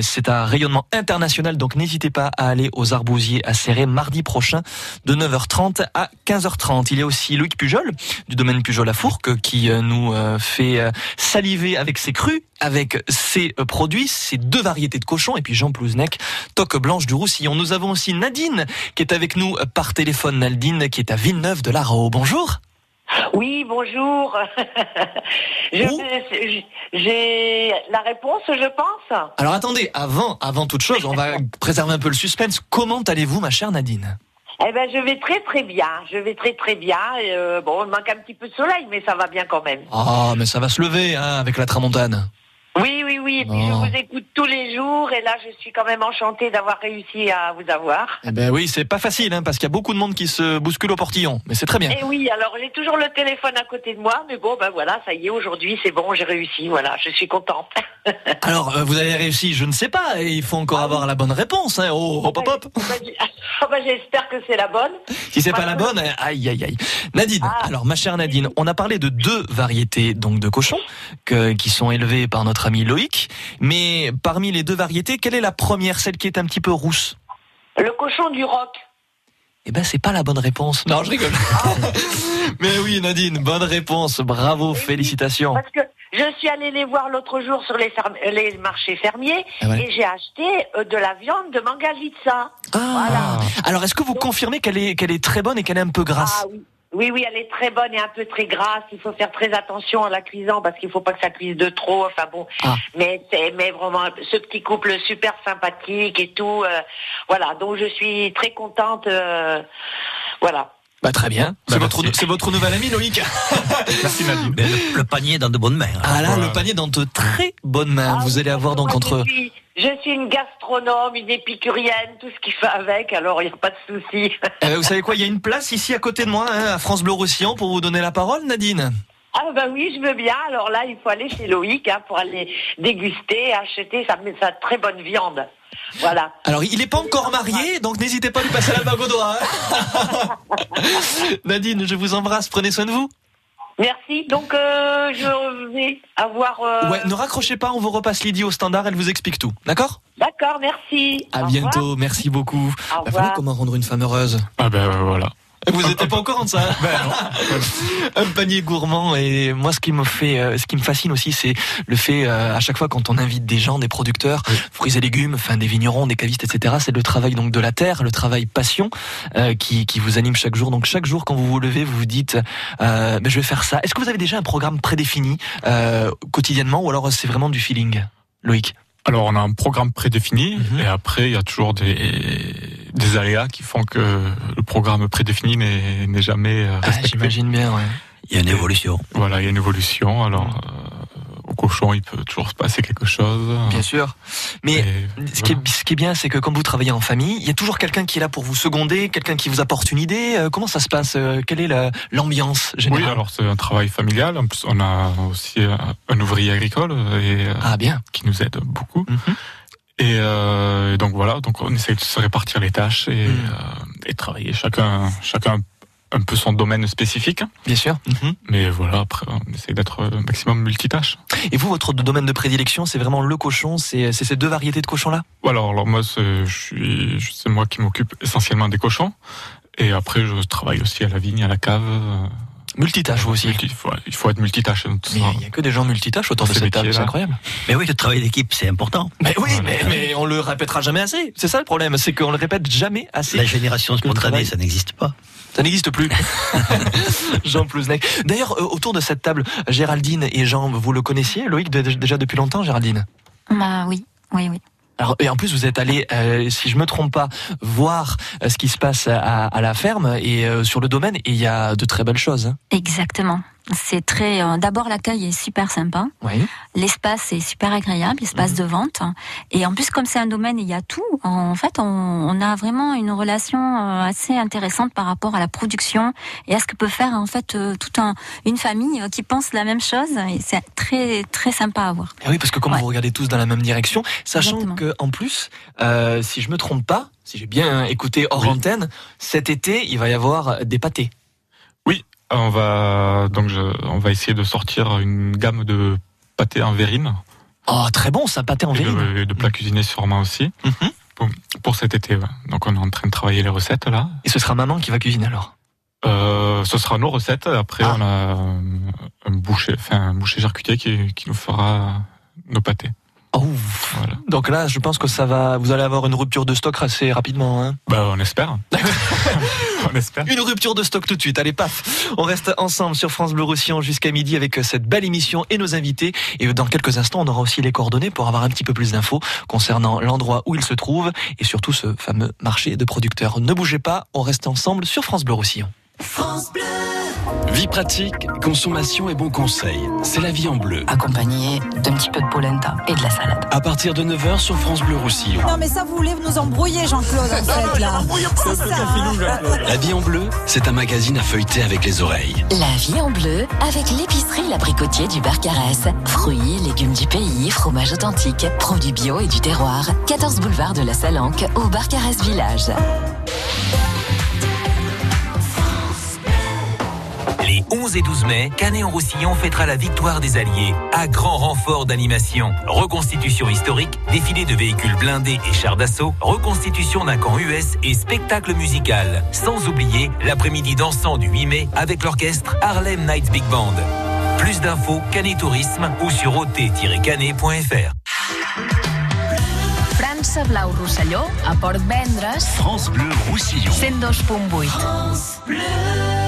C'est un rayonnement international donc n'hésitez pas à aller aux Arbousiers à Serré mardi prochain de 9h30 à 15h30. Il y a aussi Loïc Pujol du domaine Pujol à Fourques qui nous fait saliver avec ses crus avec ses produits, ces deux variétés de cochons, et puis Jean Plouznec, toque blanche du Roussillon. Nous avons aussi Nadine, qui est avec nous par téléphone. Nadine, qui est à Villeneuve de l'Arau. Bonjour. Oui, bonjour. J'ai la réponse, je pense. Alors attendez, avant, avant toute chose, on va préserver un peu le suspense. Comment allez-vous, ma chère Nadine? Eh ben, je vais très très bien. Je vais très très bien. Euh, bon, il manque un petit peu de soleil, mais ça va bien quand même. Ah, mais ça va se lever, hein, avec la tramontane. Oui, oui, oui. Et puis je Oh. vous écoute tous les jours, et là, je suis quand même enchantée d'avoir réussi à vous avoir. Eh ben oui, c'est pas facile, hein, parce qu'il y a beaucoup de monde qui se bouscule au portillon, mais c'est très bien. Et oui, alors j'ai toujours le téléphone à côté de moi, mais bon, ben voilà, ça y est, aujourd'hui, c'est bon, j'ai réussi. Voilà, je suis contente. Alors, euh, vous avez réussi, je ne sais pas, et il faut encore avoir la bonne réponse. Hein. Oh, hop, hop, hop. Ah ben, J'espère que c'est la bonne. Si c'est pas la bonne, aïe aïe aïe. Nadine, alors ma chère Nadine, on a parlé de deux variétés donc de cochons que- qui sont élevés par notre ami Loïc, mais parmi les deux variétés, quelle est la première, celle qui est un petit peu rousse? Le cochon du roc. Eh ben c'est pas la bonne réponse. Non, je rigole. mais oui Nadine, bonne réponse, bravo, félicitations. Parce que je suis allée les voir l'autre jour sur les, marchés fermiers Ah ouais. et j'ai acheté euh, de la viande de Mangalitsa. Ah. Alors est-ce que vous confirmez qu'elle est qu'elle est très bonne et qu'elle est un peu grasse? Ah oui. Oui, oui, elle est très bonne et un peu très grasse. Il faut faire très attention en la cuisant parce qu'il faut pas que ça cuise de trop. Enfin bon, Ah. mais c'est mais vraiment ce petit couple super sympathique et tout. euh, voilà, donc je suis très contente. euh, voilà. Bah très bien. C'est votre c'est votre nouvel ami Loïc. Merci le, le panier est dans de bonnes mains. Ah là, le panier est dans de très bonnes mains. vous allez avoir donc entre suis, je suis une gastronome, une épicurienne, tout ce qui fait avec. Alors il n'y a pas de souci. Ben, vous savez quoi, il y a une place ici à côté de moi, hein, à France Bleu Roussillon, pour vous donner la parole, Nadine? Ah bah oui, je veux bien. Alors là, il faut aller chez Loïc hein, pour aller déguster, acheter sa, sa très bonne viande. Voilà. Alors, il n'est pas encore marié, donc n'hésitez pas à lui passer la bague au doigt. hein. Nadine, je vous embrasse, prenez soin de vous. Merci. Donc euh, je vais avoir. euh, Ouais, ne raccrochez pas, on vous repasse Lydie au standard, elle vous explique tout. D'accord? D'accord, merci. À Au bientôt, revoir. merci beaucoup. Au Bah, revoir. voilà comment rendre une femme heureuse. Ah ben voilà. Vous n'étiez pas au courant de ça Un panier gourmand et moi ce qui me fait, euh, ce qui me fascine aussi, c'est le fait euh, à chaque fois quand on invite des gens, des producteurs, fruits et légumes, enfin des vignerons, des cavistes, etc. C'est le travail donc de la terre, le travail passion euh, qui, qui vous anime chaque jour. Donc chaque jour quand vous vous levez, vous vous dites, euh, ben, je vais faire ça. Est-ce que vous avez déjà un programme prédéfini euh, quotidiennement ou alors c'est vraiment du feeling, Loïc? Alors on a un programme prédéfini et après il y a toujours des, des aléas qui font que le programme prédéfini n'est n'est jamais euh, respecté. J'imagine bien, ouais. Il y a une évolution. Voilà, il y a une évolution. Alors euh, au cochon, il peut toujours se passer quelque chose. Bien sûr. Mais ce, qui est, ce qui est bien, c'est que quand vous travaillez en famille, il y a toujours quelqu'un qui est là pour vous seconder, quelqu'un qui vous apporte une idée. Euh, Comment ça se passe Euh, Quelle est la- l'ambiance générale Oui, alors c'est un travail familial. En plus, on a aussi un, un ouvrier agricole et euh, ah, bien. qui nous aide beaucoup. Et, euh, et donc voilà, donc on essaie de se répartir les tâches et, Mm. euh, et travailler chacun, chacun un peu son domaine spécifique. Bien sûr. Mais voilà, après on essaie d'être un maximum multitâche. Et vous, votre domaine de prédilection, c'est vraiment le cochon C'est ces deux variétés de cochons là Alors, alors moi, c'est moi qui m'occupe essentiellement des cochons. Et après, je travaille aussi à la vigne, à la cave. Multitâche, vous aussi. Multi- il, faut, il faut être multitâche. ça. il n'y a que des gens multitâches autour de cette table, c'est incroyable. Mais oui, le travail d'équipe, c'est important. Mais oui, mais, mais on le répétera jamais assez. C'est ça le problème, c'est qu'on le répète jamais assez. La génération spontanée, ça n'existe pas. Ça n'existe plus. Jean Plouznec. D'ailleurs, euh, autour de cette table, Géraldine et Jean, vous le connaissiez, Loïc, déjà depuis longtemps, Géraldine? Bah oui, oui, oui. Alors, et en plus, vous êtes allé, euh, si je me trompe pas, voir euh, ce qui se passe à, à la ferme et euh, sur le domaine, et il y a de très belles choses. hein. Exactement. C'est très. euh, D'abord, l'accueil est super sympa. Oui. L'espace est super agréable, l'espace Mhm. de vente. Et en plus, comme c'est un domaine, il y a tout. En fait, on, on a vraiment une relation euh, assez intéressante par rapport à la production et à ce que peut faire en fait euh, toute un, une famille qui pense la même chose. Et c'est très très sympa à voir. Eh oui, parce que comme vous regardez tous dans la même direction, sachant Exactement. que en plus, euh, si je me trompe pas, si j'ai bien écouté hors antenne, cet été, il va y avoir des pâtés. On va donc je, on va essayer de sortir une gamme de pâtés en verrine. Oh, très bon, ça pâté en Et verrine. de, et de plats cuisinés sûrement aussi. Pour, pour cet été, ouais. Donc on est en train de travailler les recettes là. Et ce sera maman qui va cuisiner alors? Euh, Ce sera nos recettes. Après Ah. on a un boucher, enfin un boucher charcutier qui, qui nous fera nos pâtés. Oh, Donc là, je pense que ça va. Vous allez avoir une rupture de stock assez rapidement. Hein bah, on espère. on espère. Une rupture de stock tout de suite. Allez, paf On reste ensemble sur France Bleu Roussillon jusqu'à midi avec cette belle émission et nos invités. Et dans quelques instants, on aura aussi les coordonnées pour avoir un petit peu plus d'infos concernant l'endroit où il se trouve et surtout ce fameux marché de producteurs. Ne bougez pas, on reste ensemble sur France Bleu Roussillon. France Bleu. Vie pratique, consommation et bons conseils. C'est la vie en bleu. Accompagné d'un petit peu de polenta et de la salade. À partir de 9h sur France Bleu Roussillon. Non mais ça vous voulez nous embrouiller Jean-Claude en fait là. C'est ça. La vie en bleu, c'est un magazine à feuilleter avec les oreilles. La vie en bleu avec l'épicerie L'Abricotier du Barcarès. Fruits, légumes du pays, fromage authentique, produits bio et du terroir. 14 boulevard de la Salanque au Barcarès Village. Les 11 et 12 mai, Canet-en-Roussillon fêtera la victoire des Alliés, à grand renfort d'animation. Reconstitution historique, défilé de véhicules blindés et chars d'assaut, reconstitution d'un camp US et spectacle musical. Sans oublier l'après-midi dansant du 8 mai avec l'orchestre Harlem Nights Big Band. Plus d'infos, Canet Tourisme ou sur ot-canet.fr. França Blau Rosselló, a Port Vendres, France Bleu Roussillon. 102.8. Je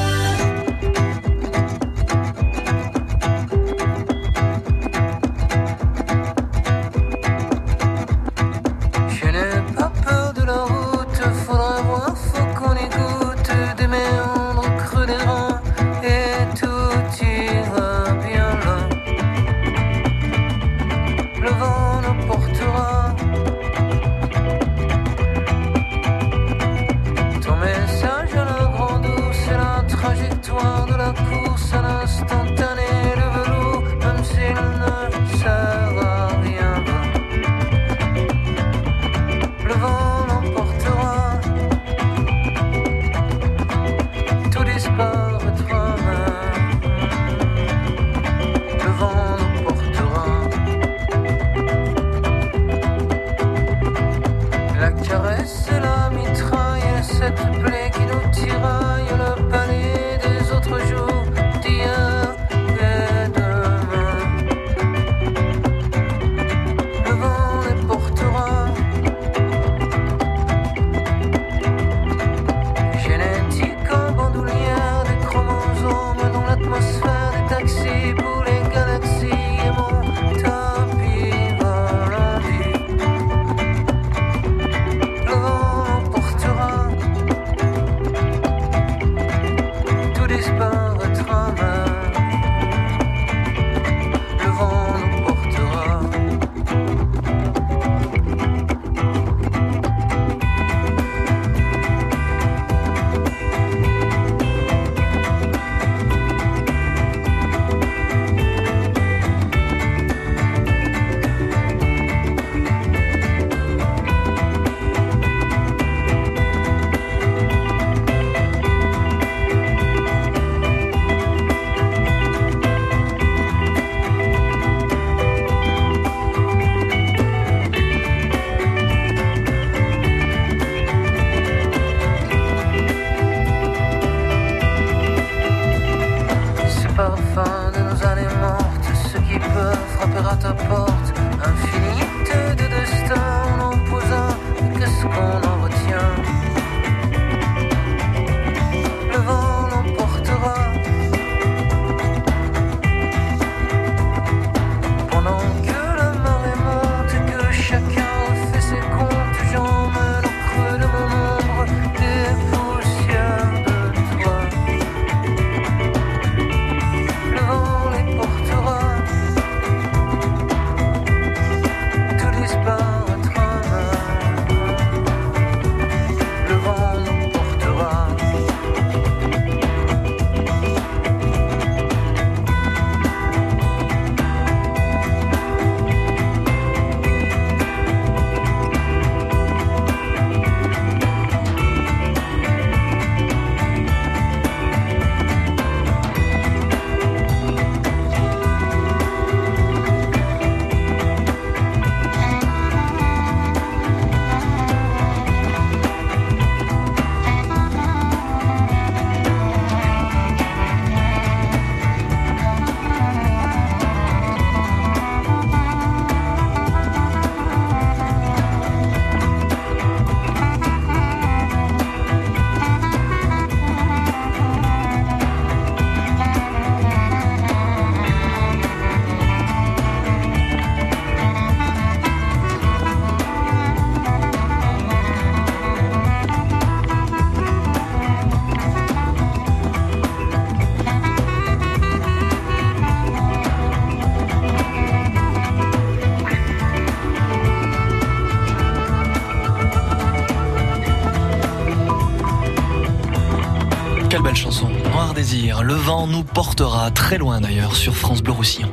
nous portera très loin d'ailleurs sur France Bleu Roussillon.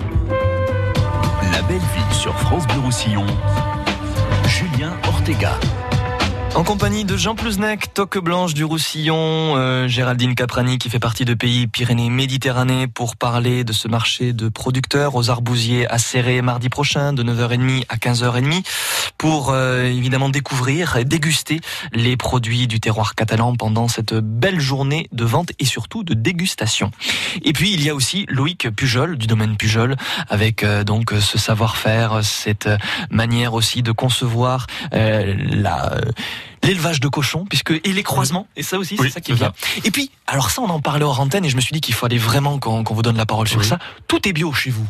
La belle vie sur France Bleu Roussillon. Julien Ortega. En compagnie de Jean Plusnec, Toque Blanche du Roussillon, euh, Géraldine Caprani qui fait partie de Pays Pyrénées-Méditerranée pour parler de ce marché de producteurs aux arbousiers à Serré mardi prochain de 9h30 à 15h30 pour euh, évidemment découvrir et déguster les produits du terroir catalan pendant cette belle journée de vente et surtout de dégustation. Et puis il y a aussi Loïc Pujol du domaine Pujol avec euh, donc ce savoir-faire, cette manière aussi de concevoir euh, la l'élevage de cochons, puisque et les croisements, et ça aussi, c'est ça qui est bien. Et puis, alors ça, on en parlait hors antenne, et je me suis dit qu'il fallait vraiment qu'on qu'on vous donne la parole sur ça. Tout est bio chez vous.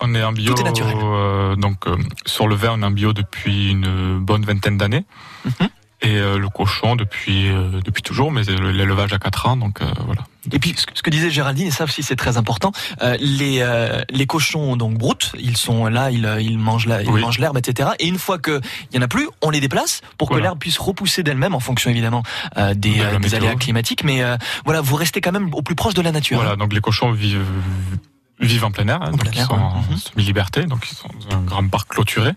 On est en bio. Tout est naturel. euh, donc euh, sur le vin, on est en bio depuis une bonne vingtaine d'années. Mhm. Et euh, le cochon depuis euh, depuis toujours, mais l'élevage à 4 ans, donc euh, voilà. Et puis, ce que- disait Géraldine, et ça aussi c'est très important, euh, les euh, les cochons donc broutent, ils sont là, ils, ils mangent la, ils Oui. mangent l'herbe, etc. Et une fois que il y en a plus, on les déplace pour que l'herbe puisse repousser d'elle-même en fonction évidemment euh, des, De euh, des aléas climatiques. Mais euh, voilà, vous restez quand même au plus proche de la nature. Voilà, donc les cochons vivent vivent en plein air, hein, donc plein ils air, sont ouais. en semi-liberté, donc ils sont dans un grand parc clôturé,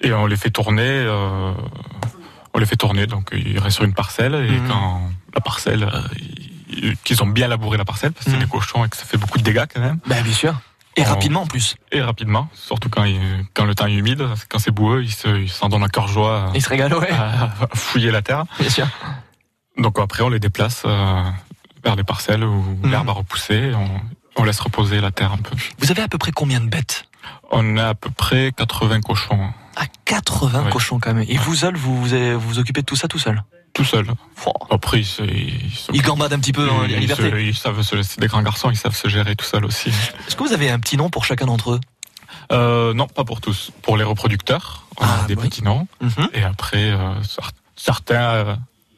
et on les fait tourner. euh, on les fait tourner, donc ils restent sur une parcelle, et Mhm. quand la parcelle, euh, ils- qu'ils ont bien labouré la parcelle, parce que c'est Mhm. des cochons et que ça fait beaucoup de dégâts quand même. Ben, bien sûr. Et On- rapidement en plus. Et rapidement, surtout quand, il- quand le temps est humide, quand c'est boueux, ils se- ils s'en donnent à cœur joie Ils se régalent, ouais. à, à fouiller la terre. Bien sûr. Donc après, on les déplace euh, vers des parcelles où Mhm. l'herbe a repoussé, on, on laisse reposer la terre un peu. Vous avez à peu près combien de bêtes? On a à peu près 80 cochons, À 80 Ouais. cochons quand même. Et vous seul, vous vous, occupez de tout ça tout seul? Tout seuls. Après, ils, ils, gambadent un petit peu en ils- liberté. ils se- ils savent se, c'est des grands garçons, ils savent se gérer tout seuls aussi. Est-ce que vous avez un petit nom pour chacun d'entre eux? Euh, non, pas pour tous. Pour les reproducteurs, on Ah, a des petits noms. Mhm. Et après, euh, cer- certains, euh,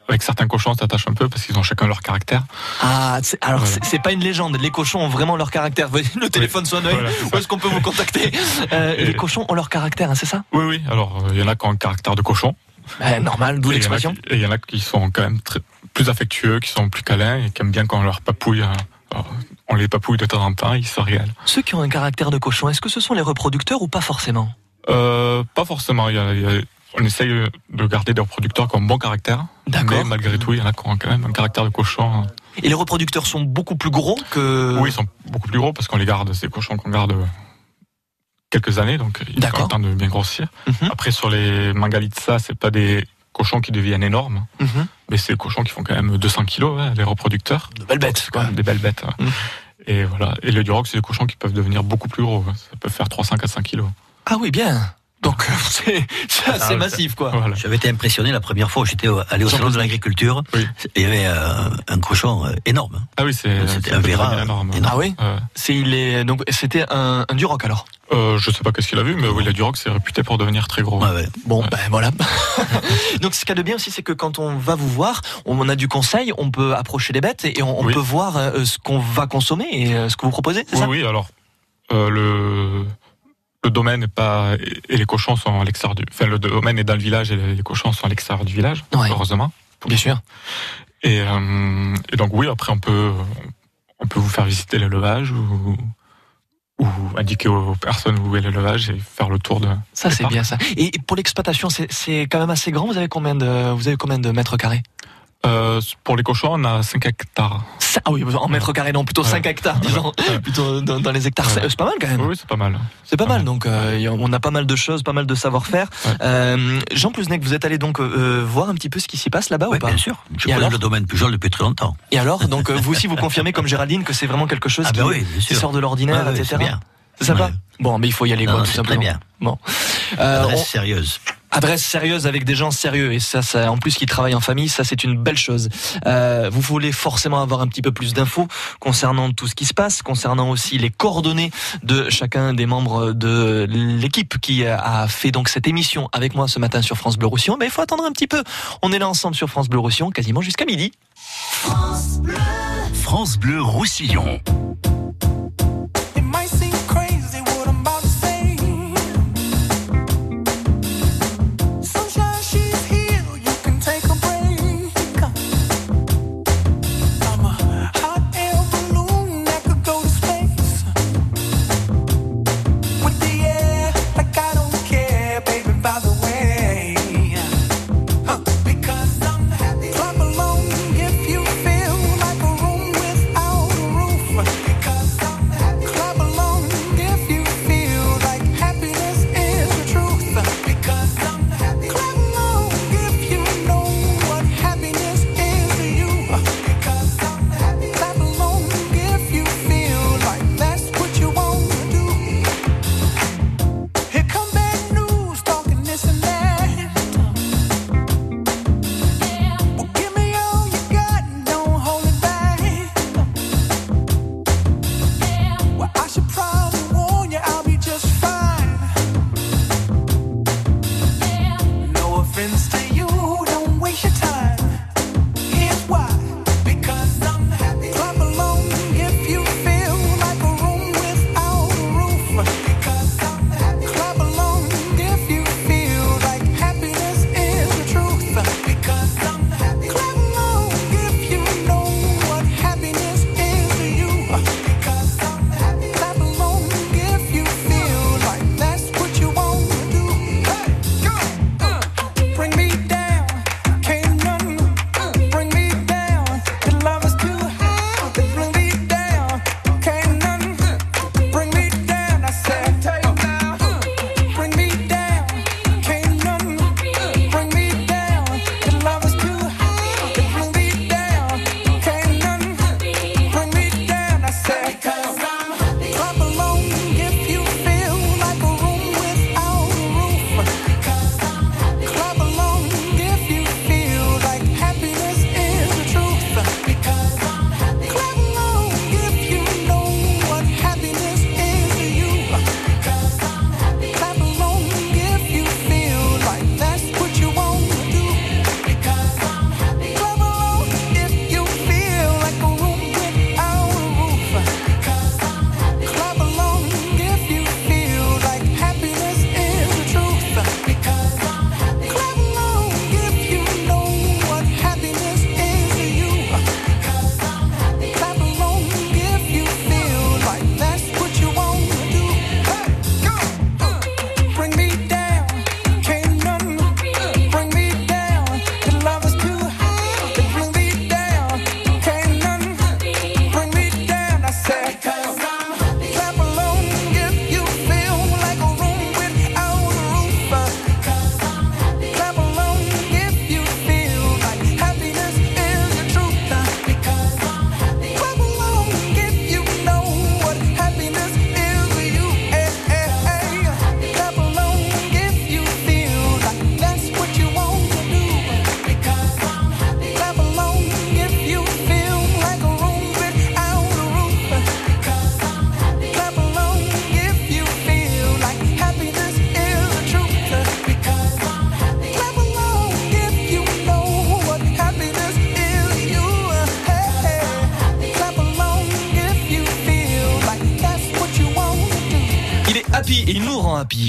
avec certains cochons, on s'attache un peu parce qu'ils ont chacun leur caractère. Ah, alors Voilà. c'est- pas une légende. Les cochons ont vraiment leur caractère. Le téléphone sonne. oui. Voilà, c'est Où est-ce qu'on peut vous contacter Euh, Les cochons ont leur caractère, hein, c'est ça? Oui, oui. Alors, euh, il y en a qui ont un caractère de cochon. Ben, Normal, d'où l'expression. qui- Et il y en a qui sont quand même très, plus affectueux, qui sont plus câlins et qui aiment bien quand on leur papouille. alors, on les papouille de temps en temps, ils se régalent. Ceux qui ont un caractère de cochon, est-ce que ce sont les reproducteurs ou pas forcément? Euh, pas forcément. Il y a- il y a- on essaye de garder des reproducteurs qui ont un bon caractère. D'accord. Mais malgré tout, il y en a qui ont quand même un caractère de cochon. Et les reproducteurs sont beaucoup plus gros que. Oui, ils sont beaucoup plus gros parce qu'on les garde, ces cochons qu'on garde quelques années, donc ils ont le temps de bien grossir. Mhm. Après, sur les Mangalitsa, c'est pas des cochons qui deviennent énormes, Mhm. mais c'est des cochons qui font quand même 200 kilos, ouais, les reproducteurs. De belles bêtes, C'est quand même des belles bêtes. Mhm. Et voilà. Et le Duroc, c'est des cochons qui peuvent devenir beaucoup plus gros. Ça peut faire 300-400 kilos. Ah oui, bien. Donc c'est c'est assez Ah, massif, quoi. Voilà. J'avais été impressionné la première fois où j'étais allé au salon de l'agriculture. Oui. Il y avait euh, un cochon euh, énorme. Ah oui, c'est C'était un énorme. Ah oui. C'est il est donc c'était un, un Duroc alors? Euh, je sais pas qu'est-ce qu'il a vu, mais oui, le Duroc, c'est réputé pour devenir très gros. Ouais, ouais. Bon, Ouais. ben voilà. Donc ce qu'il y a de bien aussi, c'est que quand on va vous voir, on a du conseil, on peut approcher les bêtes et on, on Oui. peut voir euh, ce qu'on va consommer et euh, ce que vous proposez, c'est Oui, ça? oui, alors euh, le le domaine est pas et les cochons sont à l'extérieur du enfin le domaine est dans le village et les cochons sont à l'extérieur du village Ouais. heureusement Bien sûr. et, euh, et donc oui après on peut on peut vous faire visiter l'élevage ou ou indiquer aux personnes où est l'élevage et faire le tour de Ça c'est bien ça. Et pour l'exploitation, c'est c'est quand même assez grand. Vous avez combien de vous avez combien de mètres carrés? Euh, pour les cochons on a 5 hectares Ça- Ah oui, en mètres carrés, non, plutôt Ouais. 5 hectares, disons. Ouais. Plutôt dans, dans les hectares. Ouais. C'est pas mal quand même. oui, c'est pas mal C'est pas Ouais. mal, donc euh, on a pas mal de choses, pas mal de savoir-faire. Ouais. Euh, Jean Plusnec, vous êtes allé donc euh, voir un petit peu ce qui s'y passe là-bas ou pas bien sûr. Je Et connais alors le domaine Pujol depuis très longtemps. Et alors, donc euh, vous aussi vous confirmez comme Géraldine que c'est vraiment quelque chose Ah qui, ben oui, qui sort de l'ordinaire, etc. c'est bien. C'est sympa. Ouais. Bon, mais il faut y aller, Non, quoi, non, tout c'est très simplement. bien. Bon, Euh, Adresse on- sérieuse. Adresse sérieuse avec des gens sérieux et ça, ça en plus qui travaillent en famille, ça c'est une belle chose. Euh, vous voulez forcément avoir un petit peu plus d'infos concernant tout ce qui se passe, concernant aussi les coordonnées de chacun des membres de l'équipe qui a fait donc cette émission avec moi ce matin sur France Bleu Roussillon. Mais il faut attendre un petit peu. On est là ensemble sur France Bleu Roussillon quasiment jusqu'à midi. France Bleu Roussillon.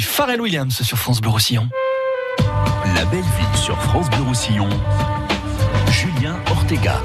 Pharrell Williams sur France Bleu Roussillon. La belle vie sur France Bleu Roussillon. Julien Ortega.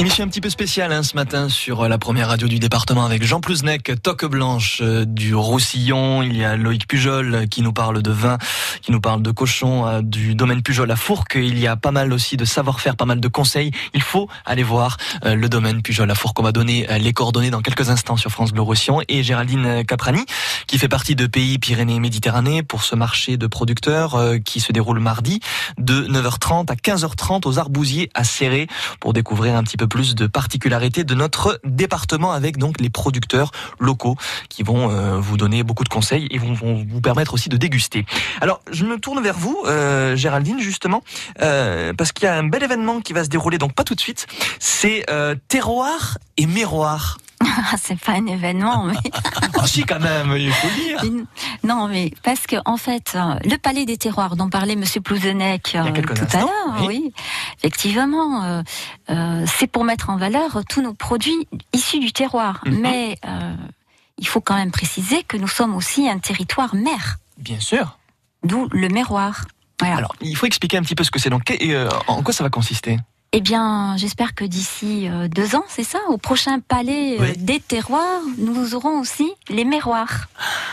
Émission un petit peu spéciale hein, ce matin sur euh, la première radio du département avec Jean Plouznek, Toque Blanche euh, du Roussillon. Il y a Loïc Pujol euh, qui nous parle de vin, qui nous parle de cochon du domaine Pujol à Fourques. Il y a pas mal aussi de savoir-faire, pas mal de conseils. Il faut aller voir le domaine Pujol à Fourques. On va donner les coordonnées dans quelques instants sur France Bleu Roussillon. Et Géraldine Caprani qui fait partie de Pays Pyrénées-Méditerranée pour ce marché de producteurs qui se déroule mardi de 9h30 à 15h30 aux Arbousiers à Serré pour découvrir un petit peu plus de particularités de notre département avec donc les producteurs locaux qui vont euh, vous donner beaucoup de conseils et vont, vous permettre aussi de déguster. Alors, je me tourne vers vous, euh, Géraldine, justement, euh, parce qu'il y a un bel événement qui va se dérouler, donc pas tout de suite. C'est terroir et miroir. Ah, c'est pas un événement, mais. Ah si, quand même, il faut le dire. Non, mais parce que en fait, euh, le palais des terroirs dont parlait Monsieur Plouzenec euh, tout à l'heure, oui. effectivement, euh, euh, c'est pour mettre en valeur tous nos produits issus du terroir. Mhm. Mais il faut quand même préciser que nous sommes aussi un territoire mer, Bien sûr. d'où le miroir. Voilà. Alors, il faut expliquer un petit peu ce que c'est. Donc, et, en quoi ça va consister? Eh bien, j'espère que d'ici euh, deux ans, c'est ça, au prochain palais euh, des terroirs, nous aurons aussi les miroirs.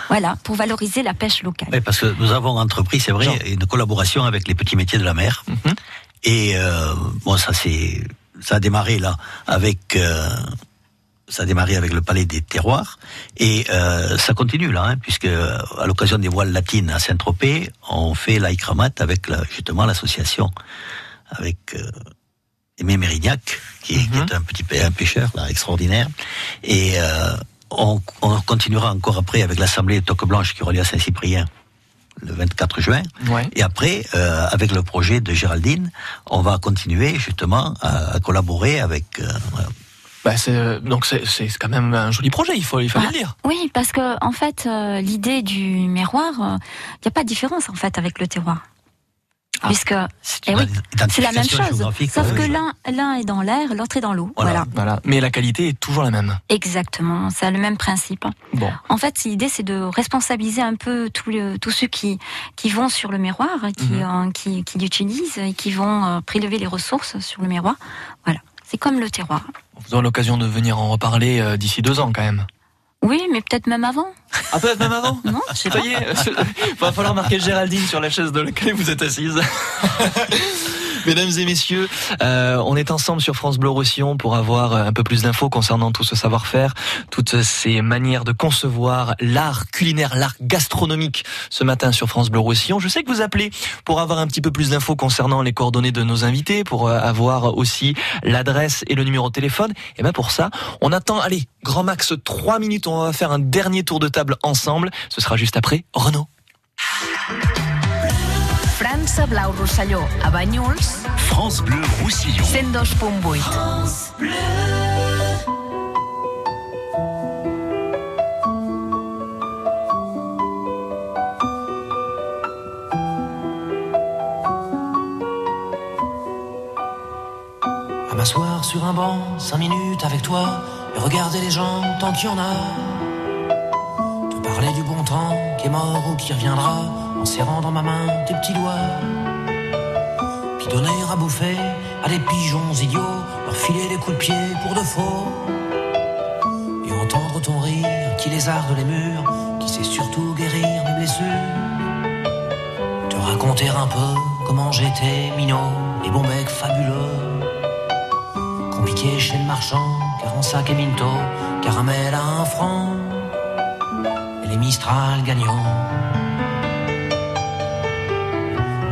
Voilà, pour valoriser la pêche locale. Oui, parce que nous avons entrepris, c'est vrai, une collaboration avec les petits métiers de la mer. Mhm. Et euh, bon, ça c'est, ça a démarré là avec, euh, ça a démarré avec le Palais des Terroirs et euh, ça continue là, hein, puisque à l'occasion des voiles latines à Saint-Tropez, on fait l'Aïkramat avec la- justement l'association avec euh, Aimé Mérignac, qui, est- qui est un petit un pêcheur là, extraordinaire. Et euh, on, on continuera encore après avec l'Assemblée Toque Blanche qui relie à Saint-Cyprien le 24 juin. Et après, euh, avec le projet de Géraldine, on va continuer justement à, à collaborer avec... euh, bah, Donc, c'est quand même un joli projet, il, faut, il Ah, le dire. Oui, parce que en fait, euh, l'idée du miroir, il n'y a pas de différence en fait avec le terroir. Puisque eh une oui, c'est la même chose, sauf oui, que l'un l'un est dans l'air, l'autre est dans l'eau. Voilà. voilà. Mais la qualité est toujours la même. exactement, c'est le même principe. Bon. En fait, l'idée c'est de responsabiliser un peu tous le- tous ceux qui qui vont sur le miroir, qui Mhm. euh, qui, qui l'utilisent et qui vont euh, prélever les ressources sur le miroir. Voilà, c'est comme le terroir. Vous aurez l'occasion de venir en reparler euh, d'ici deux ans quand même. Oui, mais peut-être même avant. Ah, peut-être même avant Non, je sais Ça pas. y est, il va falloir marquer Géraldine sur la chaise dans laquelle vous êtes assise. Mesdames et messieurs, euh, on est ensemble sur France Bleu Roussillon pour avoir un peu plus d'infos concernant tout ce savoir-faire, toutes ces manières de concevoir l'art culinaire, l'art gastronomique ce matin sur France Bleu Roussillon. Je sais que vous appelez pour avoir un petit peu plus d'infos concernant les coordonnées de nos invités, pour euh, avoir aussi l'adresse et le numéro de téléphone. Et bien pour ça, on attend, allez, grand max trois minutes, on va faire un dernier tour de table ensemble. Ce sera juste après Renaud. França Blau Rosselló, a Banyuls, France Bleu Roussillon. 102.8. À m'asseoir sur un banc, cinq minutes avec toi, et regarder les gens tant qu'il y en a. Te parler du bon temps qui est mort ou qui reviendra, en serrant dans ma main tes petits doigts. Puis donner à bouffer à des pigeons idiots, leur filer des coups de pied pour de faux. Et entendre ton rire qui lézarde les murs, qui sait surtout guérir mes blessures. Te raconter un peu comment j'étais minot et bon mec fabuleux. Compliqué chez le marchand, car en sac et minto, caramel à un franc, et les Mistral gagnants.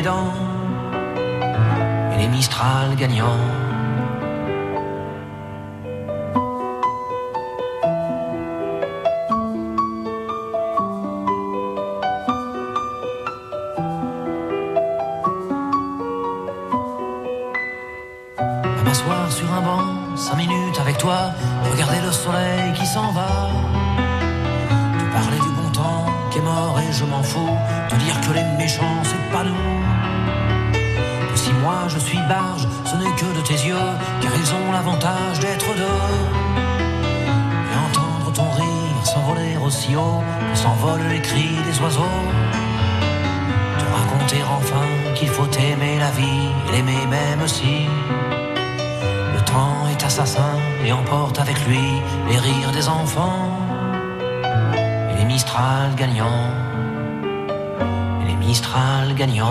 et les Mistral gagnants. À m'asseoir sur un banc, cinq minutes avec toi, regarder le soleil qui s'en va, te parler du bon temps qui est mort et je m'en fous méchants c'est pas nous. Si moi je suis barge, ce n'est que de tes yeux, car ils ont l'avantage d'être deux. Et entendre ton rire s'envoler aussi haut que s'envolent les cris des oiseaux. Te raconter enfin qu'il faut aimer la vie l'aimer même si le temps est assassin et emporte avec lui les rires des enfants et les Mistral gagnants Mistral gagnants.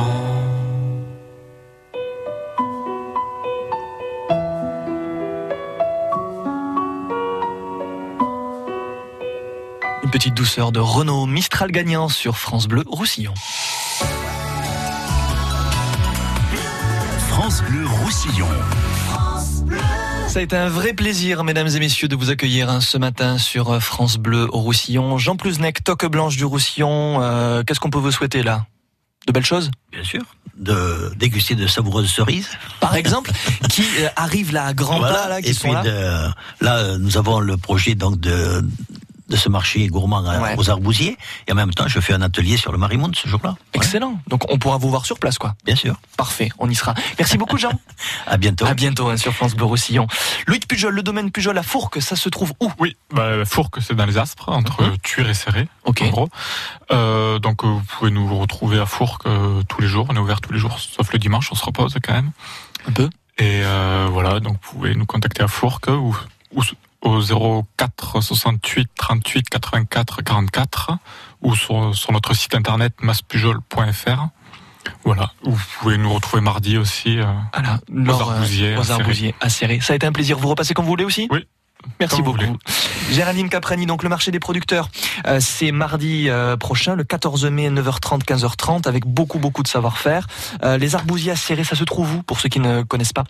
Une petite douceur de Renault Mistral gagnant sur France Bleu Roussillon. France Bleu Roussillon. Ça a été un vrai plaisir, mesdames et messieurs, de vous accueillir hein, ce matin sur euh, France Bleu au Roussillon. Jean Plusnec, toque blanche du Roussillon, euh, qu'est-ce qu'on peut vous souhaiter là? De belles choses Bien sûr. De déguster de savoureuses cerises. Par exemple, qui euh, arrivent là à grands Voilà. pas, là, qui Et sont puis là de- là, euh, nous avons le projet donc de de ce marché gourmand Ouais. aux arbousiers. Et en même temps, je fais un atelier sur le marimonde ce jour-là. Excellent. Donc on pourra vous voir sur place, quoi. Bien sûr. Parfait, on y sera. Merci beaucoup, Jean. à bientôt. À bientôt hein, sur France Bleu Roussillon. Loïc Pujol, le domaine Pujol à Fourques, ça se trouve où? Oui, bah, Fourques, c'est dans les Aspres, entre. Tuire et Serré, Ok. en gros. Euh, donc, euh, vous pouvez nous retrouver à Fourques euh, tous les jours. On est ouvert tous les jours, sauf le dimanche, on se repose quand même. Un peu. Et euh, voilà, donc vous pouvez nous contacter à Fourques ou, ou au 04 68 38 84 44 ou sur, sur notre site internet masspujol.fr. Voilà, vous pouvez nous retrouver mardi aussi euh, Voilà, aux euh, Arbousiers. à aux Serré. Arbousiers, à Serré. Ça a été un plaisir. Vous repassez quand vous voulez aussi? Oui. Merci beaucoup. Géraldine Caprani, donc le marché des producteurs, euh, c'est mardi euh, prochain, le 14 mai, 9h30, 15h30, avec beaucoup, beaucoup de savoir-faire. Euh, les arbousiers à serrer, ça se trouve où, pour ceux qui ne connaissent pas?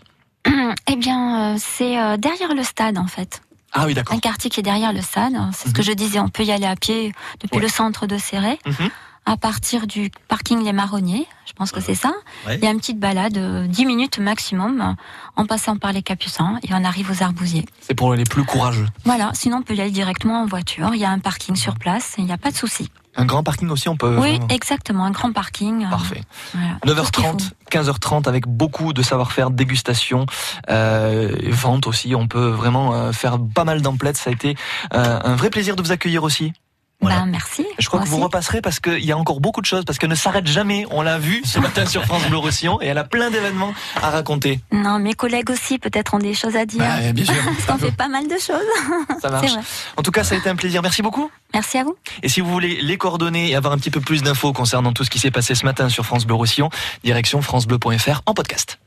Eh bien, euh, c'est euh, derrière le stade, en fait. Ah oui, d'accord. Un quartier qui est derrière le stade. C'est ce que je disais, on peut y aller à pied depuis Ouais. le centre de Serré. Mhm. À partir du parking Les Marronniers, je pense que c'est ça. Ouais. Il y a une petite balade, euh, 10 minutes maximum, euh, en passant par les Capucins, et on arrive aux Arbousiers. C'est pour les plus courageux. Voilà, sinon on peut y aller directement en voiture. Il y a un parking sur place, il n'y a pas de souci. Un grand parking aussi, on peut. oui, exactement, un grand parking. euh, Parfait. voilà, tout ce qu'il 9h30, 15h30 avec beaucoup de savoir-faire, dégustation, euh, vente aussi. On peut vraiment euh, faire pas mal d'emplettes. Ça a été euh, un vrai plaisir de vous accueillir aussi. Faut. Ben, merci. Je crois que vous aussi. repasserez parce qu'il y a encore beaucoup de choses, parce qu'elle ne s'arrête jamais. On l'a vu ce matin sur France Bleu Roussillon et elle a plein d'événements à raconter. Non, mes collègues aussi peut-être ont des choses à dire. Bah, bien sûr. Parce qu'on fait pas mal de choses. Ça marche. vrai. En tout cas, ça a été un plaisir. Merci beaucoup. Merci à vous. Et si vous voulez les coordonner et avoir un petit peu plus d'infos concernant tout ce qui s'est passé ce matin sur France Bleu Roussillon, direction francebleu.fr en podcast.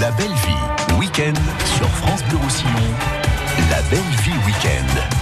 La belle vie, week-end sur France Bleu Roussillon. La belle vie week-end.